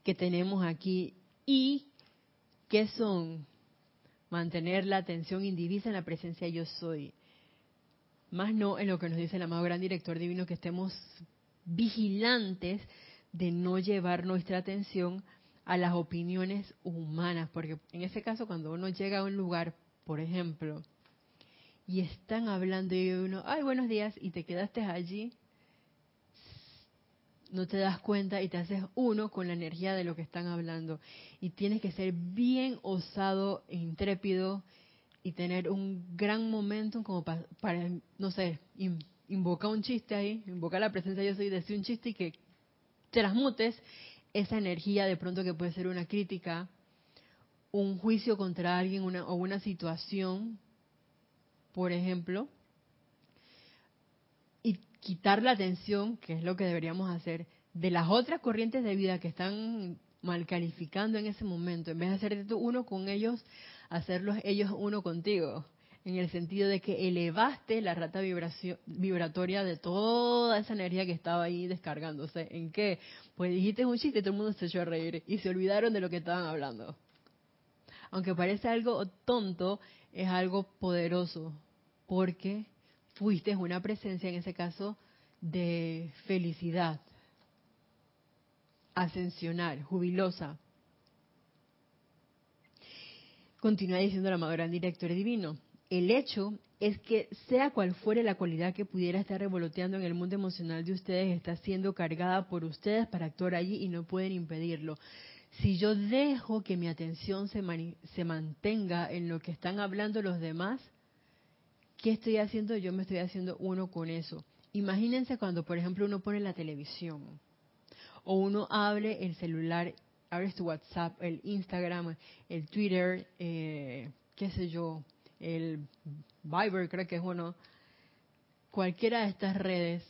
que tenemos aquí y que son mantener la atención indivisa en la presencia yo soy más no en lo que nos dice el amado gran director divino, que estemos vigilantes de no llevar nuestra atención a las opiniones humanas, porque en ese caso cuando uno llega a un lugar, por ejemplo, y están hablando y uno, ay, buenos días, y te quedaste allí, no te das cuenta y te haces uno con la energía de lo que están hablando. Y tienes que ser bien osado e intrépido y tener un gran momento como para, no sé, invocar un chiste ahí, invocar la presencia de yo soy, decir un chiste y que transmutes esa energía de pronto que puede ser una crítica, un juicio contra alguien una, o una situación, por ejemplo, y quitar la atención, que es lo que deberíamos hacer, de las otras corrientes de vida que están mal calificando en ese momento, en vez de hacerte tú uno con ellos, hacerlos ellos uno contigo, en el sentido de que elevaste la rata vibratoria de toda esa energía que estaba ahí descargándose. ¿En qué? Pues dijiste un chiste y todo el mundo se echó a reír y se olvidaron de lo que estaban hablando. Aunque parece algo tonto, es algo poderoso, porque fuiste una presencia, en ese caso, de felicidad, ascensional, jubilosa, Continúa diciendo amado gran director divino. El hecho es que sea cual fuere la cualidad que pudiera estar revoloteando en el mundo emocional de ustedes, está siendo cargada por ustedes para actuar allí y no pueden impedirlo. Si yo dejo que mi atención se, se mantenga en lo que están hablando los demás, ¿qué estoy haciendo? Yo me estoy haciendo uno con eso. Imagínense cuando, por ejemplo, uno pone la televisión o uno abre el celular abres tu WhatsApp, el Instagram, el Twitter, eh, qué sé yo, el Viber, creo que es uno, cualquiera de estas redes,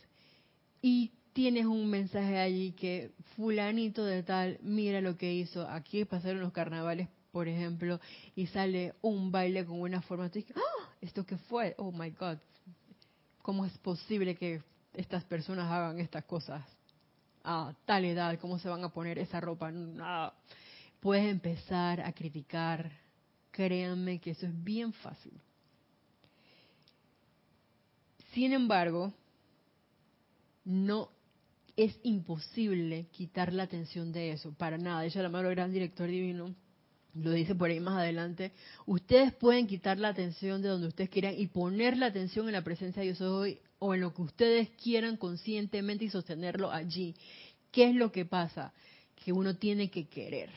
y tienes un mensaje allí que fulanito de tal, mira lo que hizo, aquí pasaron los carnavales, por ejemplo, y sale un baile con una forma, tú dices, ¡Ah! ¿esto qué fue? Oh my God, ¿cómo es posible que estas personas hagan estas cosas? A tal edad, cómo se van a poner esa ropa. Puedes empezar a criticar Créanme que eso es bien fácil. Sin embargo, no es imposible quitar la atención de eso, para nada. De hecho, el amado gran director divino lo dice por ahí más adelante. Ustedes pueden quitar la atención de donde ustedes quieran y poner la atención en la presencia de Dios hoy o en lo que ustedes quieran conscientemente y sostenerlo allí. ¿Qué es lo que pasa? Que uno tiene que querer.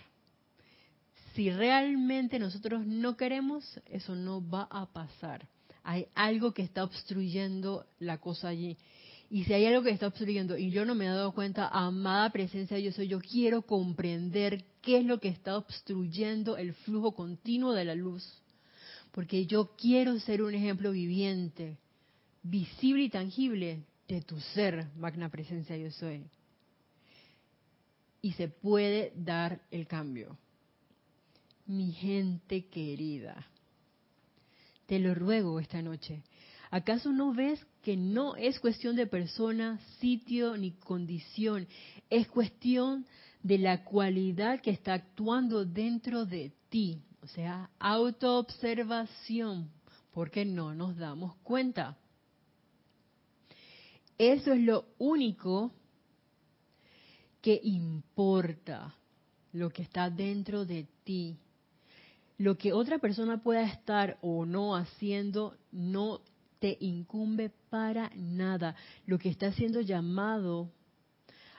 Si realmente nosotros no queremos, eso no va a pasar. Hay algo que está obstruyendo la cosa allí. Y si hay algo que está obstruyendo y yo no me he dado cuenta, amada presencia yo soy, yo quiero comprender qué es lo que está obstruyendo el flujo continuo de la luz. Porque yo quiero ser un ejemplo viviente, visible y tangible de tu ser, magna presencia yo soy. Y se puede dar el cambio. Mi gente querida, te lo ruego esta noche ¿Acaso no ves que no es cuestión de persona, sitio ni condición? Es cuestión de la cualidad que está actuando dentro de ti. O sea, autoobservación, porque no nos damos cuenta. Eso es lo único que importa, lo que está dentro de ti. Lo que otra persona pueda estar o no haciendo no te incumbe para nada. Lo que está siendo llamado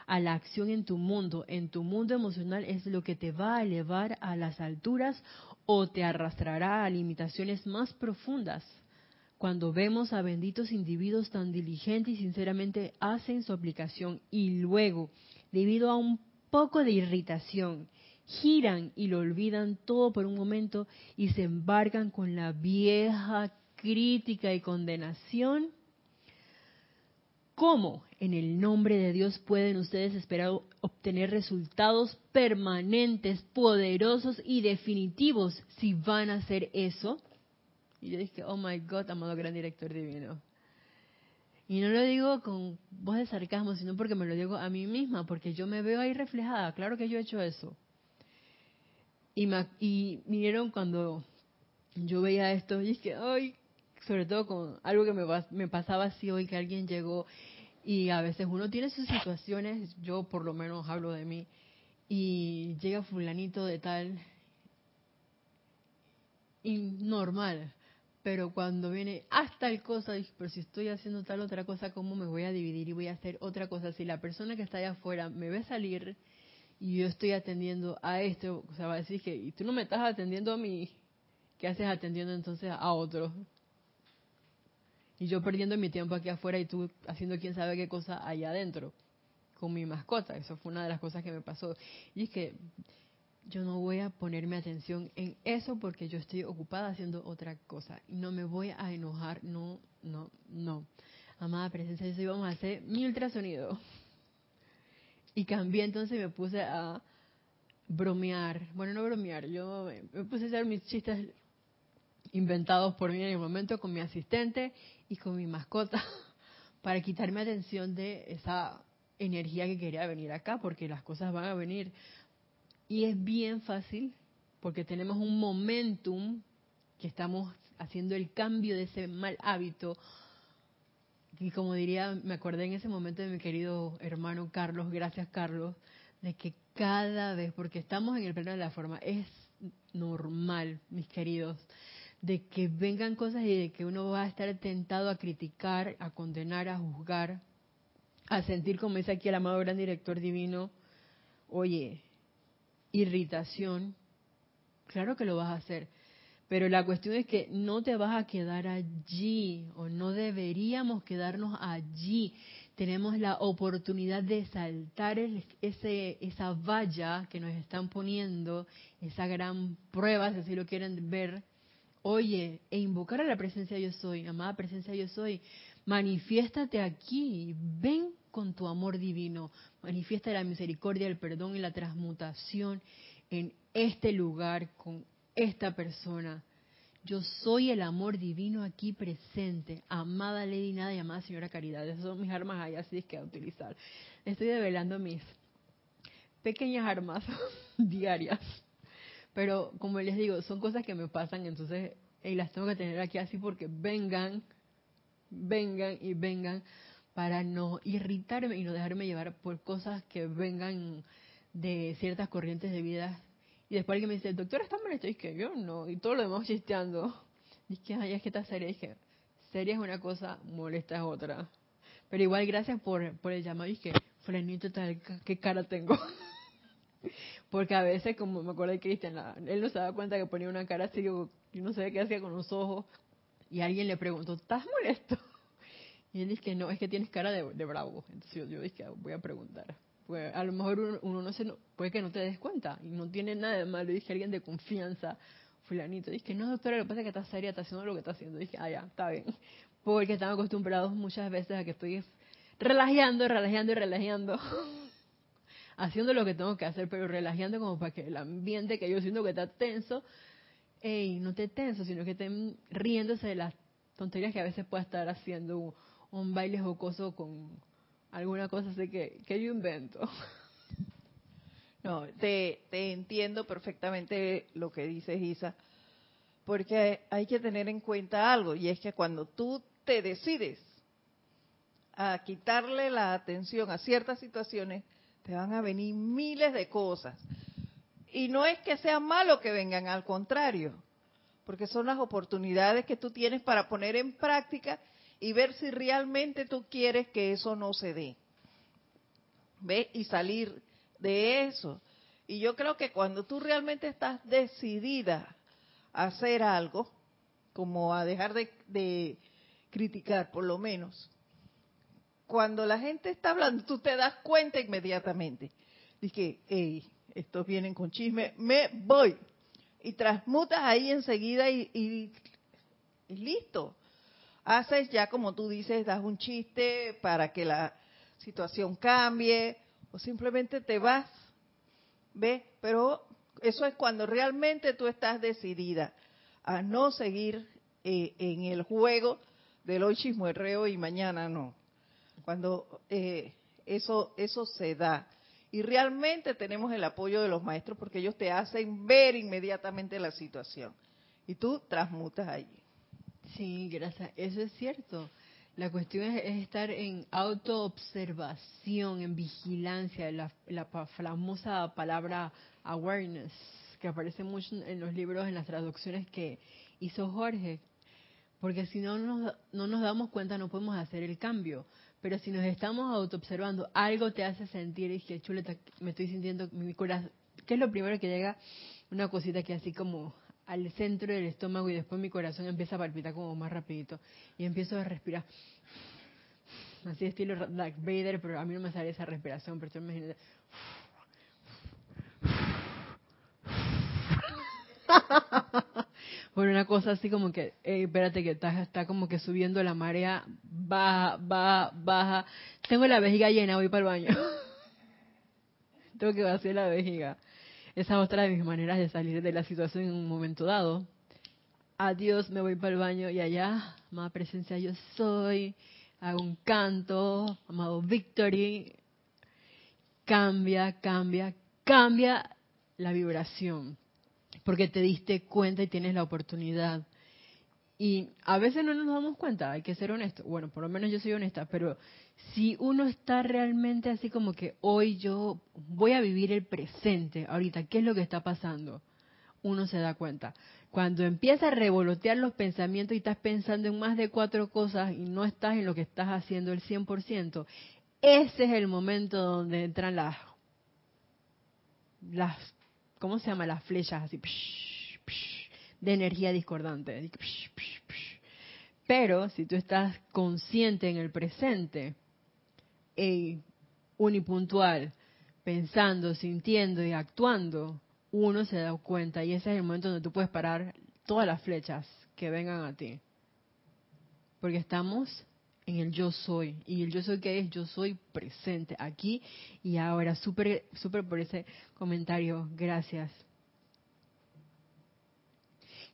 a la acción en tu mundo, en tu mundo emocional, es lo que te va a elevar a las alturas o te arrastrará a limitaciones más profundas. Cuando vemos a benditos individuos tan diligentes y sinceramente hacen su aplicación y luego, debido a un poco de irritación, giran y lo olvidan todo por un momento y se embarcan con la vieja crítica y condenación, ¿cómo en el nombre de Dios pueden ustedes esperar obtener resultados permanentes, poderosos y definitivos si van a hacer eso? Y yo dije, oh my God, amado gran director divino. Y no lo digo con voz de sarcasmo, sino porque me lo digo a mí misma, porque yo me veo ahí reflejada. Claro que yo he hecho eso. Y, me, y vinieron cuando yo veía esto y dije, ay, sobre todo con algo que me, me pasaba así hoy, que alguien llegó y a veces uno tiene sus situaciones, yo por lo menos hablo de mí, y llega fulanito de tal, y normal, pero cuando viene hasta el cosa, pero si estoy haciendo tal otra cosa, ¿cómo me voy a dividir y voy a hacer otra cosa? Si la persona que está allá afuera me ve salir y yo estoy atendiendo a esto, o sea, va a decir que, y tú no me estás atendiendo a mí, ¿qué haces atendiendo entonces a otro? Y yo perdiendo mi tiempo aquí afuera y tú haciendo quién sabe qué cosa allá adentro con mi mascota. Eso fue una de las cosas que me pasó. Y es que yo no voy a ponerme atención en eso porque yo estoy ocupada haciendo otra cosa. Y no me voy a enojar. No, no, no. Amada presencia, eso íbamos a hacer mi ultrasonido. Y cambié, entonces me puse a bromear. Bueno, no bromear, yo me puse a hacer mis chistes inventados por mí en el momento con mi asistente y con mi mascota para quitarme atención de esa energía que quería venir acá, porque las cosas van a venir. Y es bien fácil, porque tenemos un momentum que estamos haciendo el cambio de ese mal hábito. Y como diría, me acordé en ese momento de mi querido hermano Carlos, gracias Carlos, de que cada vez, porque estamos en el pleno de la forma, es normal, mis queridos, de que vengan cosas y de que uno va a estar tentado a criticar, a condenar, a juzgar, a sentir, como dice aquí el amado gran director divino, oye, irritación, claro que lo vas a hacer. Pero la cuestión es que no te vas a quedar allí o no deberíamos quedarnos allí. Tenemos la oportunidad de saltar ese, esa valla que nos están poniendo, esa gran prueba, si así lo quieren ver, oye, e invocar a la presencia yo soy, amada presencia yo soy, manifiéstate aquí, ven con tu amor divino, manifiesta la misericordia, el perdón y la transmutación en este lugar con esta persona. Yo soy el amor divino aquí presente, amada Lady Nada y amada Señora Caridad. Esas son mis armas allá, así es que a utilizar. Estoy develando mis pequeñas armas diarias Pero como les digo, son cosas que me pasan, entonces y las tengo que tener aquí así porque vengan, vengan y vengan para no irritarme y no dejarme llevar por cosas que vengan de ciertas corrientes de vida. Y después alguien me dice, doctor, ¿está molesto? Y es que yo no, y todo lo demás chisteando. Y es que, ay, es que está seria. Y dije, seria es una cosa, molesta es otra. Pero igual gracias por, por el llamado. Y es que, frenito tal, qué cara tengo. Porque a veces, como me acuerdo de Cristian, él no se daba cuenta que ponía una cara así, yo, no sabía qué hacía con los ojos. Y alguien le preguntó, ¿estás molesto? Y él dice que no, es que tienes cara de, bravo. Entonces yo, dije, voy a preguntar. Pues a lo mejor uno, no se, puede que no te des cuenta y no tiene nada de malo. Dije alguien de confianza, fulanito. Dije, no, doctora, lo que pasa es que está seria, está haciendo lo que está haciendo. Dije, ah, ya, está bien. Porque están acostumbrados muchas veces a que estoy relajando, relajando y relajando haciendo lo que tengo que hacer, pero relajando como para que el ambiente que yo siento que está tenso, ey, no esté tenso, sino que estén riéndose de las tonterías que a veces pueda estar haciendo un, baile jocoso con alguna cosa así que, que yo invento. No, te, te entiendo perfectamente lo que dices, Isa, porque hay que tener en cuenta algo, y es que cuando tú te decides a quitarle la atención a ciertas situaciones, te van a venir miles de cosas. Y no es que sea malo que vengan, al contrario, porque son las oportunidades que tú tienes para poner en práctica y ver si realmente tú quieres que eso no se dé. ¿Ve? Y salir de eso. Y yo creo que cuando tú realmente estás decidida a hacer algo, como a dejar de, de criticar por lo menos, cuando la gente está hablando, tú te das cuenta inmediatamente. Dije, hey, estos vienen con chisme, me voy. Y transmutas ahí enseguida y, listo. Haces ya como tú dices, das un chiste para que la situación cambie o simplemente te vas. ¿Ves? Pero eso es cuando realmente tú estás decidida a no seguir eh, en el juego del hoy chismuerreo y mañana no cuando eh, eso, eso se da. Y realmente tenemos el apoyo de los maestros porque ellos te hacen ver inmediatamente la situación. Y tú transmutas allí. Sí, gracias. Eso es cierto. La cuestión es, estar en autoobservación, en vigilancia, la, la famosa palabra awareness, que aparece mucho en los libros, en las traducciones que hizo Jorge. Porque si no nos, no nos damos cuenta, no podemos hacer el cambio. Pero si nos estamos autoobservando, algo te hace sentir, y que chuleta, me estoy sintiendo mi corazón. ¿Qué es lo primero que llega? Una cosita que así como al centro del estómago y después mi corazón empieza a palpitar como más rapidito. Y empiezo a respirar. Así estilo Darth Vader, pero a mí no me sale esa respiración, pero yo me por una cosa así como que, espérate que está, está como que subiendo la marea, baja, baja, baja. Tengo la vejiga llena, voy para el baño. Tengo que vaciar la vejiga. Esa es otra de mis maneras de salir de la situación en un momento dado. Adiós, me voy para el baño y allá, amada presencia, yo soy. Hago un canto, amado Victory. Cambia, cambia, cambia la vibración porque te diste cuenta y tienes la oportunidad. Y a veces no nos damos cuenta, hay que ser honesto. Bueno, por lo menos yo soy honesta, pero si uno está realmente así como que hoy yo voy a vivir el presente, ahorita, ¿qué es lo que está pasando? Uno se da cuenta. Cuando empieza a revolotear los pensamientos y estás pensando en más de cuatro cosas y no estás en lo que estás haciendo el 100%, ese es el momento donde entran las, las ¿cómo se llama? Las flechas así, de energía discordante. Pero si tú estás consciente en el presente, y unipuntual, pensando, sintiendo y actuando, uno se da cuenta y ese es el momento donde tú puedes parar todas las flechas que vengan a ti. Porque estamos en el yo soy. Y el yo soy que es, yo soy presente aquí y ahora. Súper, súper por ese comentario. Gracias.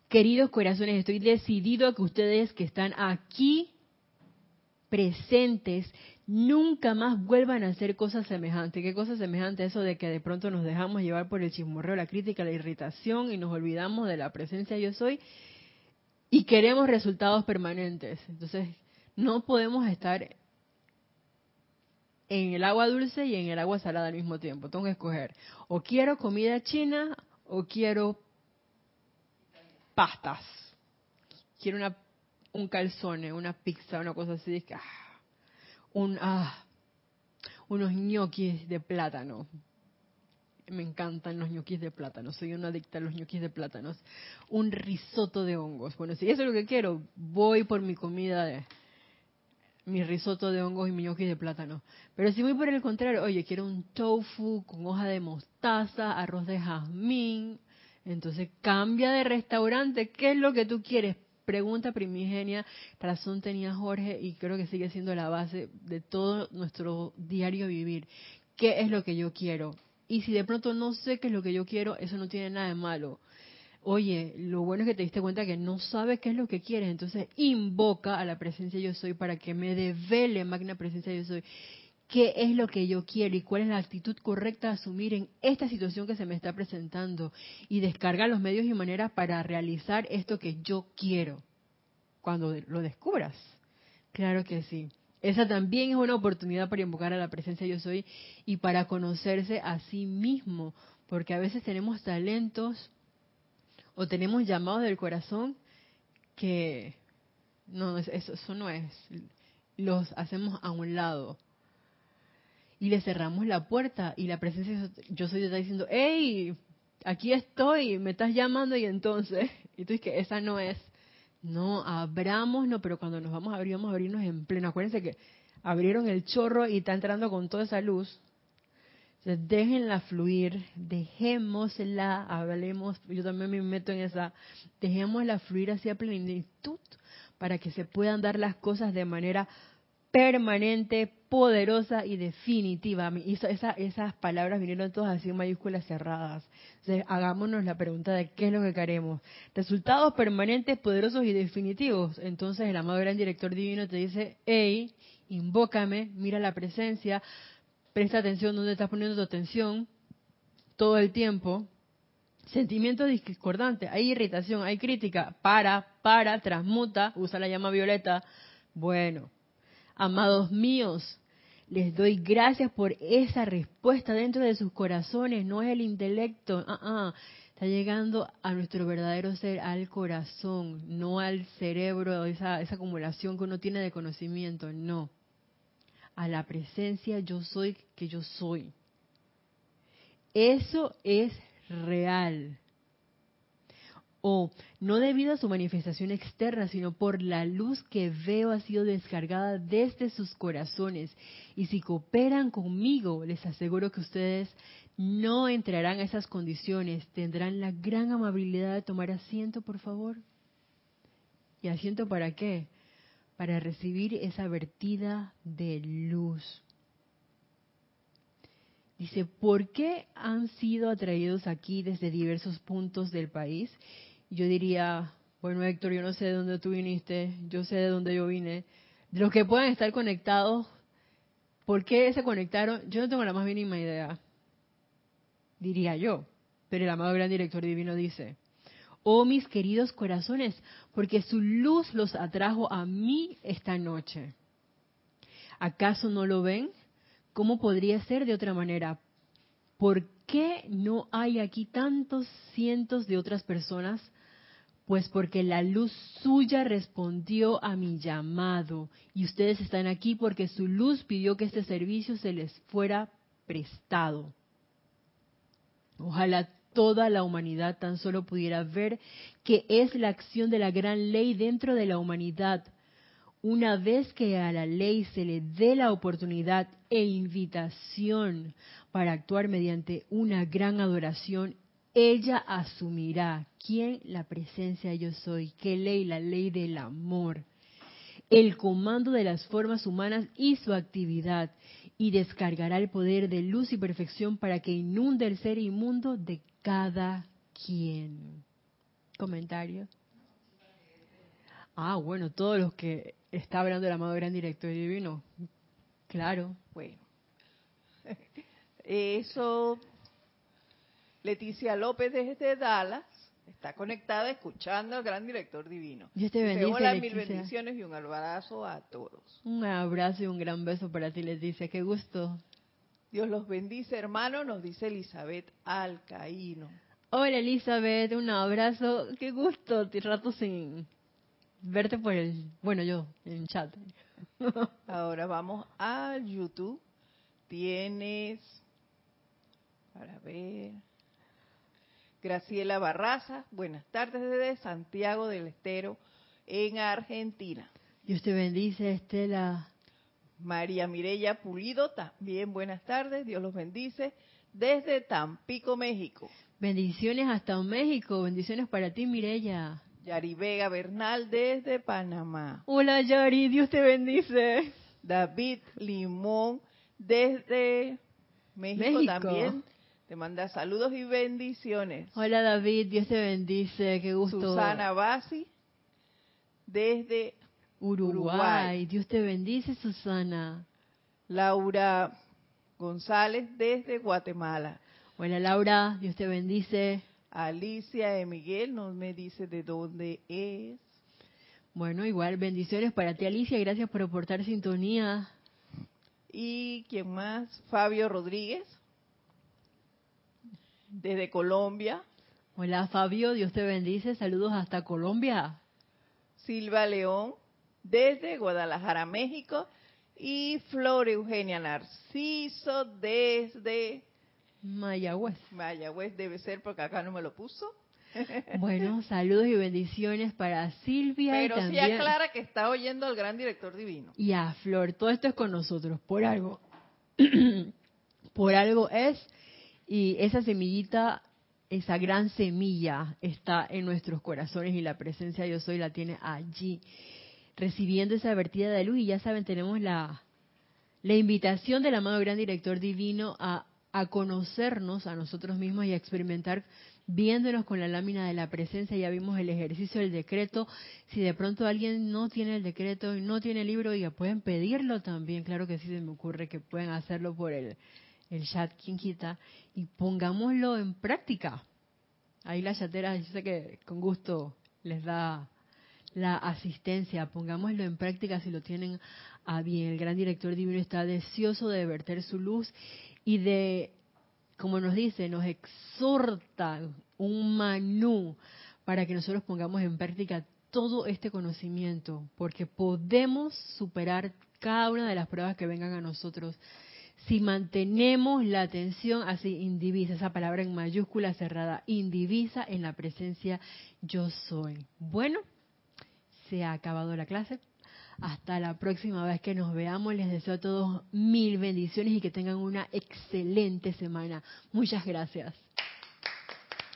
Queridos corazones, estoy decidido a que ustedes que están aquí presentes, nunca más vuelvan a hacer cosas semejantes. ¿Qué cosas semejantes? Eso de que de pronto nos dejamos llevar por el chismorreo, la crítica, la irritación y nos olvidamos de la presencia yo soy y queremos resultados permanentes. Entonces, no podemos estar en el agua dulce y en el agua salada al mismo tiempo. Tengo que escoger. O quiero comida china o quiero pastas. Quiero una, un calzone, una pizza, una cosa así. Ah, un, ah, unos ñoquis de plátano. Me encantan los ñoquis de plátano. Soy una adicta a los ñoquis de plátanos. Un risotto de hongos. Bueno, si eso es lo que quiero, voy por mi comida de mi risotto de hongos y mi ñoquis de plátano. Pero si voy por el contrario, oye, quiero un tofu con hoja de mostaza, arroz de jazmín, entonces cambia de restaurante. ¿Qué es lo que tú quieres? Pregunta primigenia, razón tenía Jorge y creo que sigue siendo la base de todo nuestro diario vivir. ¿Qué es lo que yo quiero? Y si de pronto no sé qué es lo que yo quiero, eso no tiene nada de malo. Oye, lo bueno es que te diste cuenta que no sabes qué es lo que quieres, entonces invoca a la presencia yo soy para que me devele, magna presencia yo soy, qué es lo que yo quiero y cuál es la actitud correcta a asumir en esta situación que se me está presentando y descarga los medios y maneras para realizar esto que yo quiero cuando lo descubras. Claro que sí. Esa también es una oportunidad para invocar a la presencia yo soy y para conocerse a sí mismo, porque a veces tenemos talentos o tenemos llamados del corazón que no, eso, eso no es, los hacemos a un lado y le cerramos la puerta y la presencia yo soy está diciendo, hey, aquí estoy, me estás llamando y entonces, y tú dices que esa no es. No, abramos, no, pero cuando nos vamos a abrir, vamos a abrirnos en pleno. Acuérdense que abrieron el chorro y está entrando con toda esa luz. Entonces, déjenla fluir, dejémosla, hablemos, yo también me meto en esa, dejémosla fluir hacia plenitud para que se puedan dar las cosas de manera permanente, poderosa y definitiva. esas palabras vinieron todas así en mayúsculas cerradas. Entonces, hagámonos la pregunta de qué es lo que queremos. Resultados permanentes, poderosos y definitivos. Entonces, el amado gran director divino te dice, hey, invócame, mira la presencia, presta atención donde estás poniendo tu atención todo el tiempo. Sentimientos discordantes, hay irritación, hay crítica, para, para, transmuta, usa la llama violeta. Bueno, Amados míos, les doy gracias por esa respuesta dentro de sus corazones, no es el intelecto, ah, ah. está llegando a nuestro verdadero ser, al corazón, no al cerebro, esa, esa acumulación que uno tiene de conocimiento, no, a la presencia yo soy que yo soy. Eso es real o no debido a su manifestación externa, sino por la luz que veo ha sido descargada desde sus corazones. Y si cooperan conmigo, les aseguro que ustedes no entrarán a esas condiciones. Tendrán la gran amabilidad de tomar asiento, por favor. ¿Y asiento para qué? Para recibir esa vertida de luz. Dice, ¿por qué han sido atraídos aquí desde diversos puntos del país? Yo diría, bueno Héctor, yo no sé de dónde tú viniste, yo sé de dónde yo vine. De los que puedan estar conectados, ¿por qué se conectaron? Yo no tengo la más mínima idea, diría yo. Pero el amado gran director divino dice, oh mis queridos corazones, porque su luz los atrajo a mí esta noche. ¿Acaso no lo ven? ¿Cómo podría ser de otra manera? ¿Por qué no hay aquí tantos cientos de otras personas pues porque la luz suya respondió a mi llamado y ustedes están aquí porque su luz pidió que este servicio se les fuera prestado. Ojalá toda la humanidad tan solo pudiera ver que es la acción de la gran ley dentro de la humanidad. Una vez que a la ley se le dé la oportunidad e invitación para actuar mediante una gran adoración ella asumirá quién la presencia yo soy, qué ley, la ley del amor, el comando de las formas humanas y su actividad, y descargará el poder de luz y perfección para que inunde el ser inmundo de cada quien. Comentario. Ah, bueno, todos los que está hablando el amado gran director divino. Claro. Bueno. Eso, Leticia López desde Dallas está conectada escuchando al gran director divino. Dios te bendice, hola, mil bendiciones y un abrazo a todos. Un abrazo y un gran beso para ti, Leticia. Qué gusto. Dios los bendice, hermano, nos dice Elizabeth Alcaíno. Hola, Elizabeth. Un abrazo. Qué gusto. Te rato sin verte por el... Bueno, yo, en chat. Ahora vamos a YouTube. Tienes... Para ver... Graciela Barraza, buenas tardes desde Santiago del Estero, en Argentina. Dios te bendice, Estela. María Mireya Pulido, también buenas tardes, Dios los bendice, desde Tampico, México. Bendiciones hasta México, bendiciones para ti, Mireya. Yari Vega Bernal, desde Panamá. Hola, Yari, Dios te bendice. David Limón, desde México, México. también. Te manda saludos y bendiciones. Hola, David, Dios te bendice, qué gusto. Susana Basi, desde Uruguay. Uruguay. Dios te bendice, Susana. Laura González, desde Guatemala. Hola, Laura, Dios te bendice. Alicia de Miguel no me dice de dónde es. Bueno, igual, bendiciones para ti, Alicia, gracias por aportar sintonía. ¿Y quién más? Fabio Rodríguez, desde Colombia. Hola, Fabio, Dios te bendice, saludos hasta Colombia. Silva León, desde Guadalajara, México. Y Flor Eugenia Narciso, desde Mayagüez. Mayagüez, debe ser porque acá no me lo puso. Bueno, saludos y bendiciones para Silvia Pero y sí también aclara que está oyendo al gran director divino. y a Flor. Todo esto es con nosotros, por algo. por algo es. Y esa semillita, esa gran semilla está en nuestros corazones y la presencia de Yo Soy la tiene allí, recibiendo esa vertida de luz. Y ya saben, tenemos la, la invitación del amado gran director divino a, a conocernos a nosotros mismos y a experimentar viéndonos con la lámina de la presencia, ya vimos el ejercicio del decreto. Si de pronto alguien no tiene el decreto y no tiene el libro, ya pueden pedirlo también. Claro que sí se me ocurre que pueden hacerlo por el, el chat, quien quita, y pongámoslo en práctica. Ahí las chateras, yo sé que con gusto les da la asistencia, pongámoslo en práctica si lo tienen a bien. El gran director divino está deseoso de verter su luz y de como nos dice, nos exhorta un manú para que nosotros pongamos en práctica todo este conocimiento, porque podemos superar cada una de las pruebas que vengan a nosotros si mantenemos la atención así indivisa, esa palabra en mayúscula cerrada, indivisa en la presencia yo soy. Bueno, se ha acabado la clase. Hasta la próxima vez que nos veamos, les deseo a todos mil bendiciones y que tengan una excelente semana. Muchas gracias.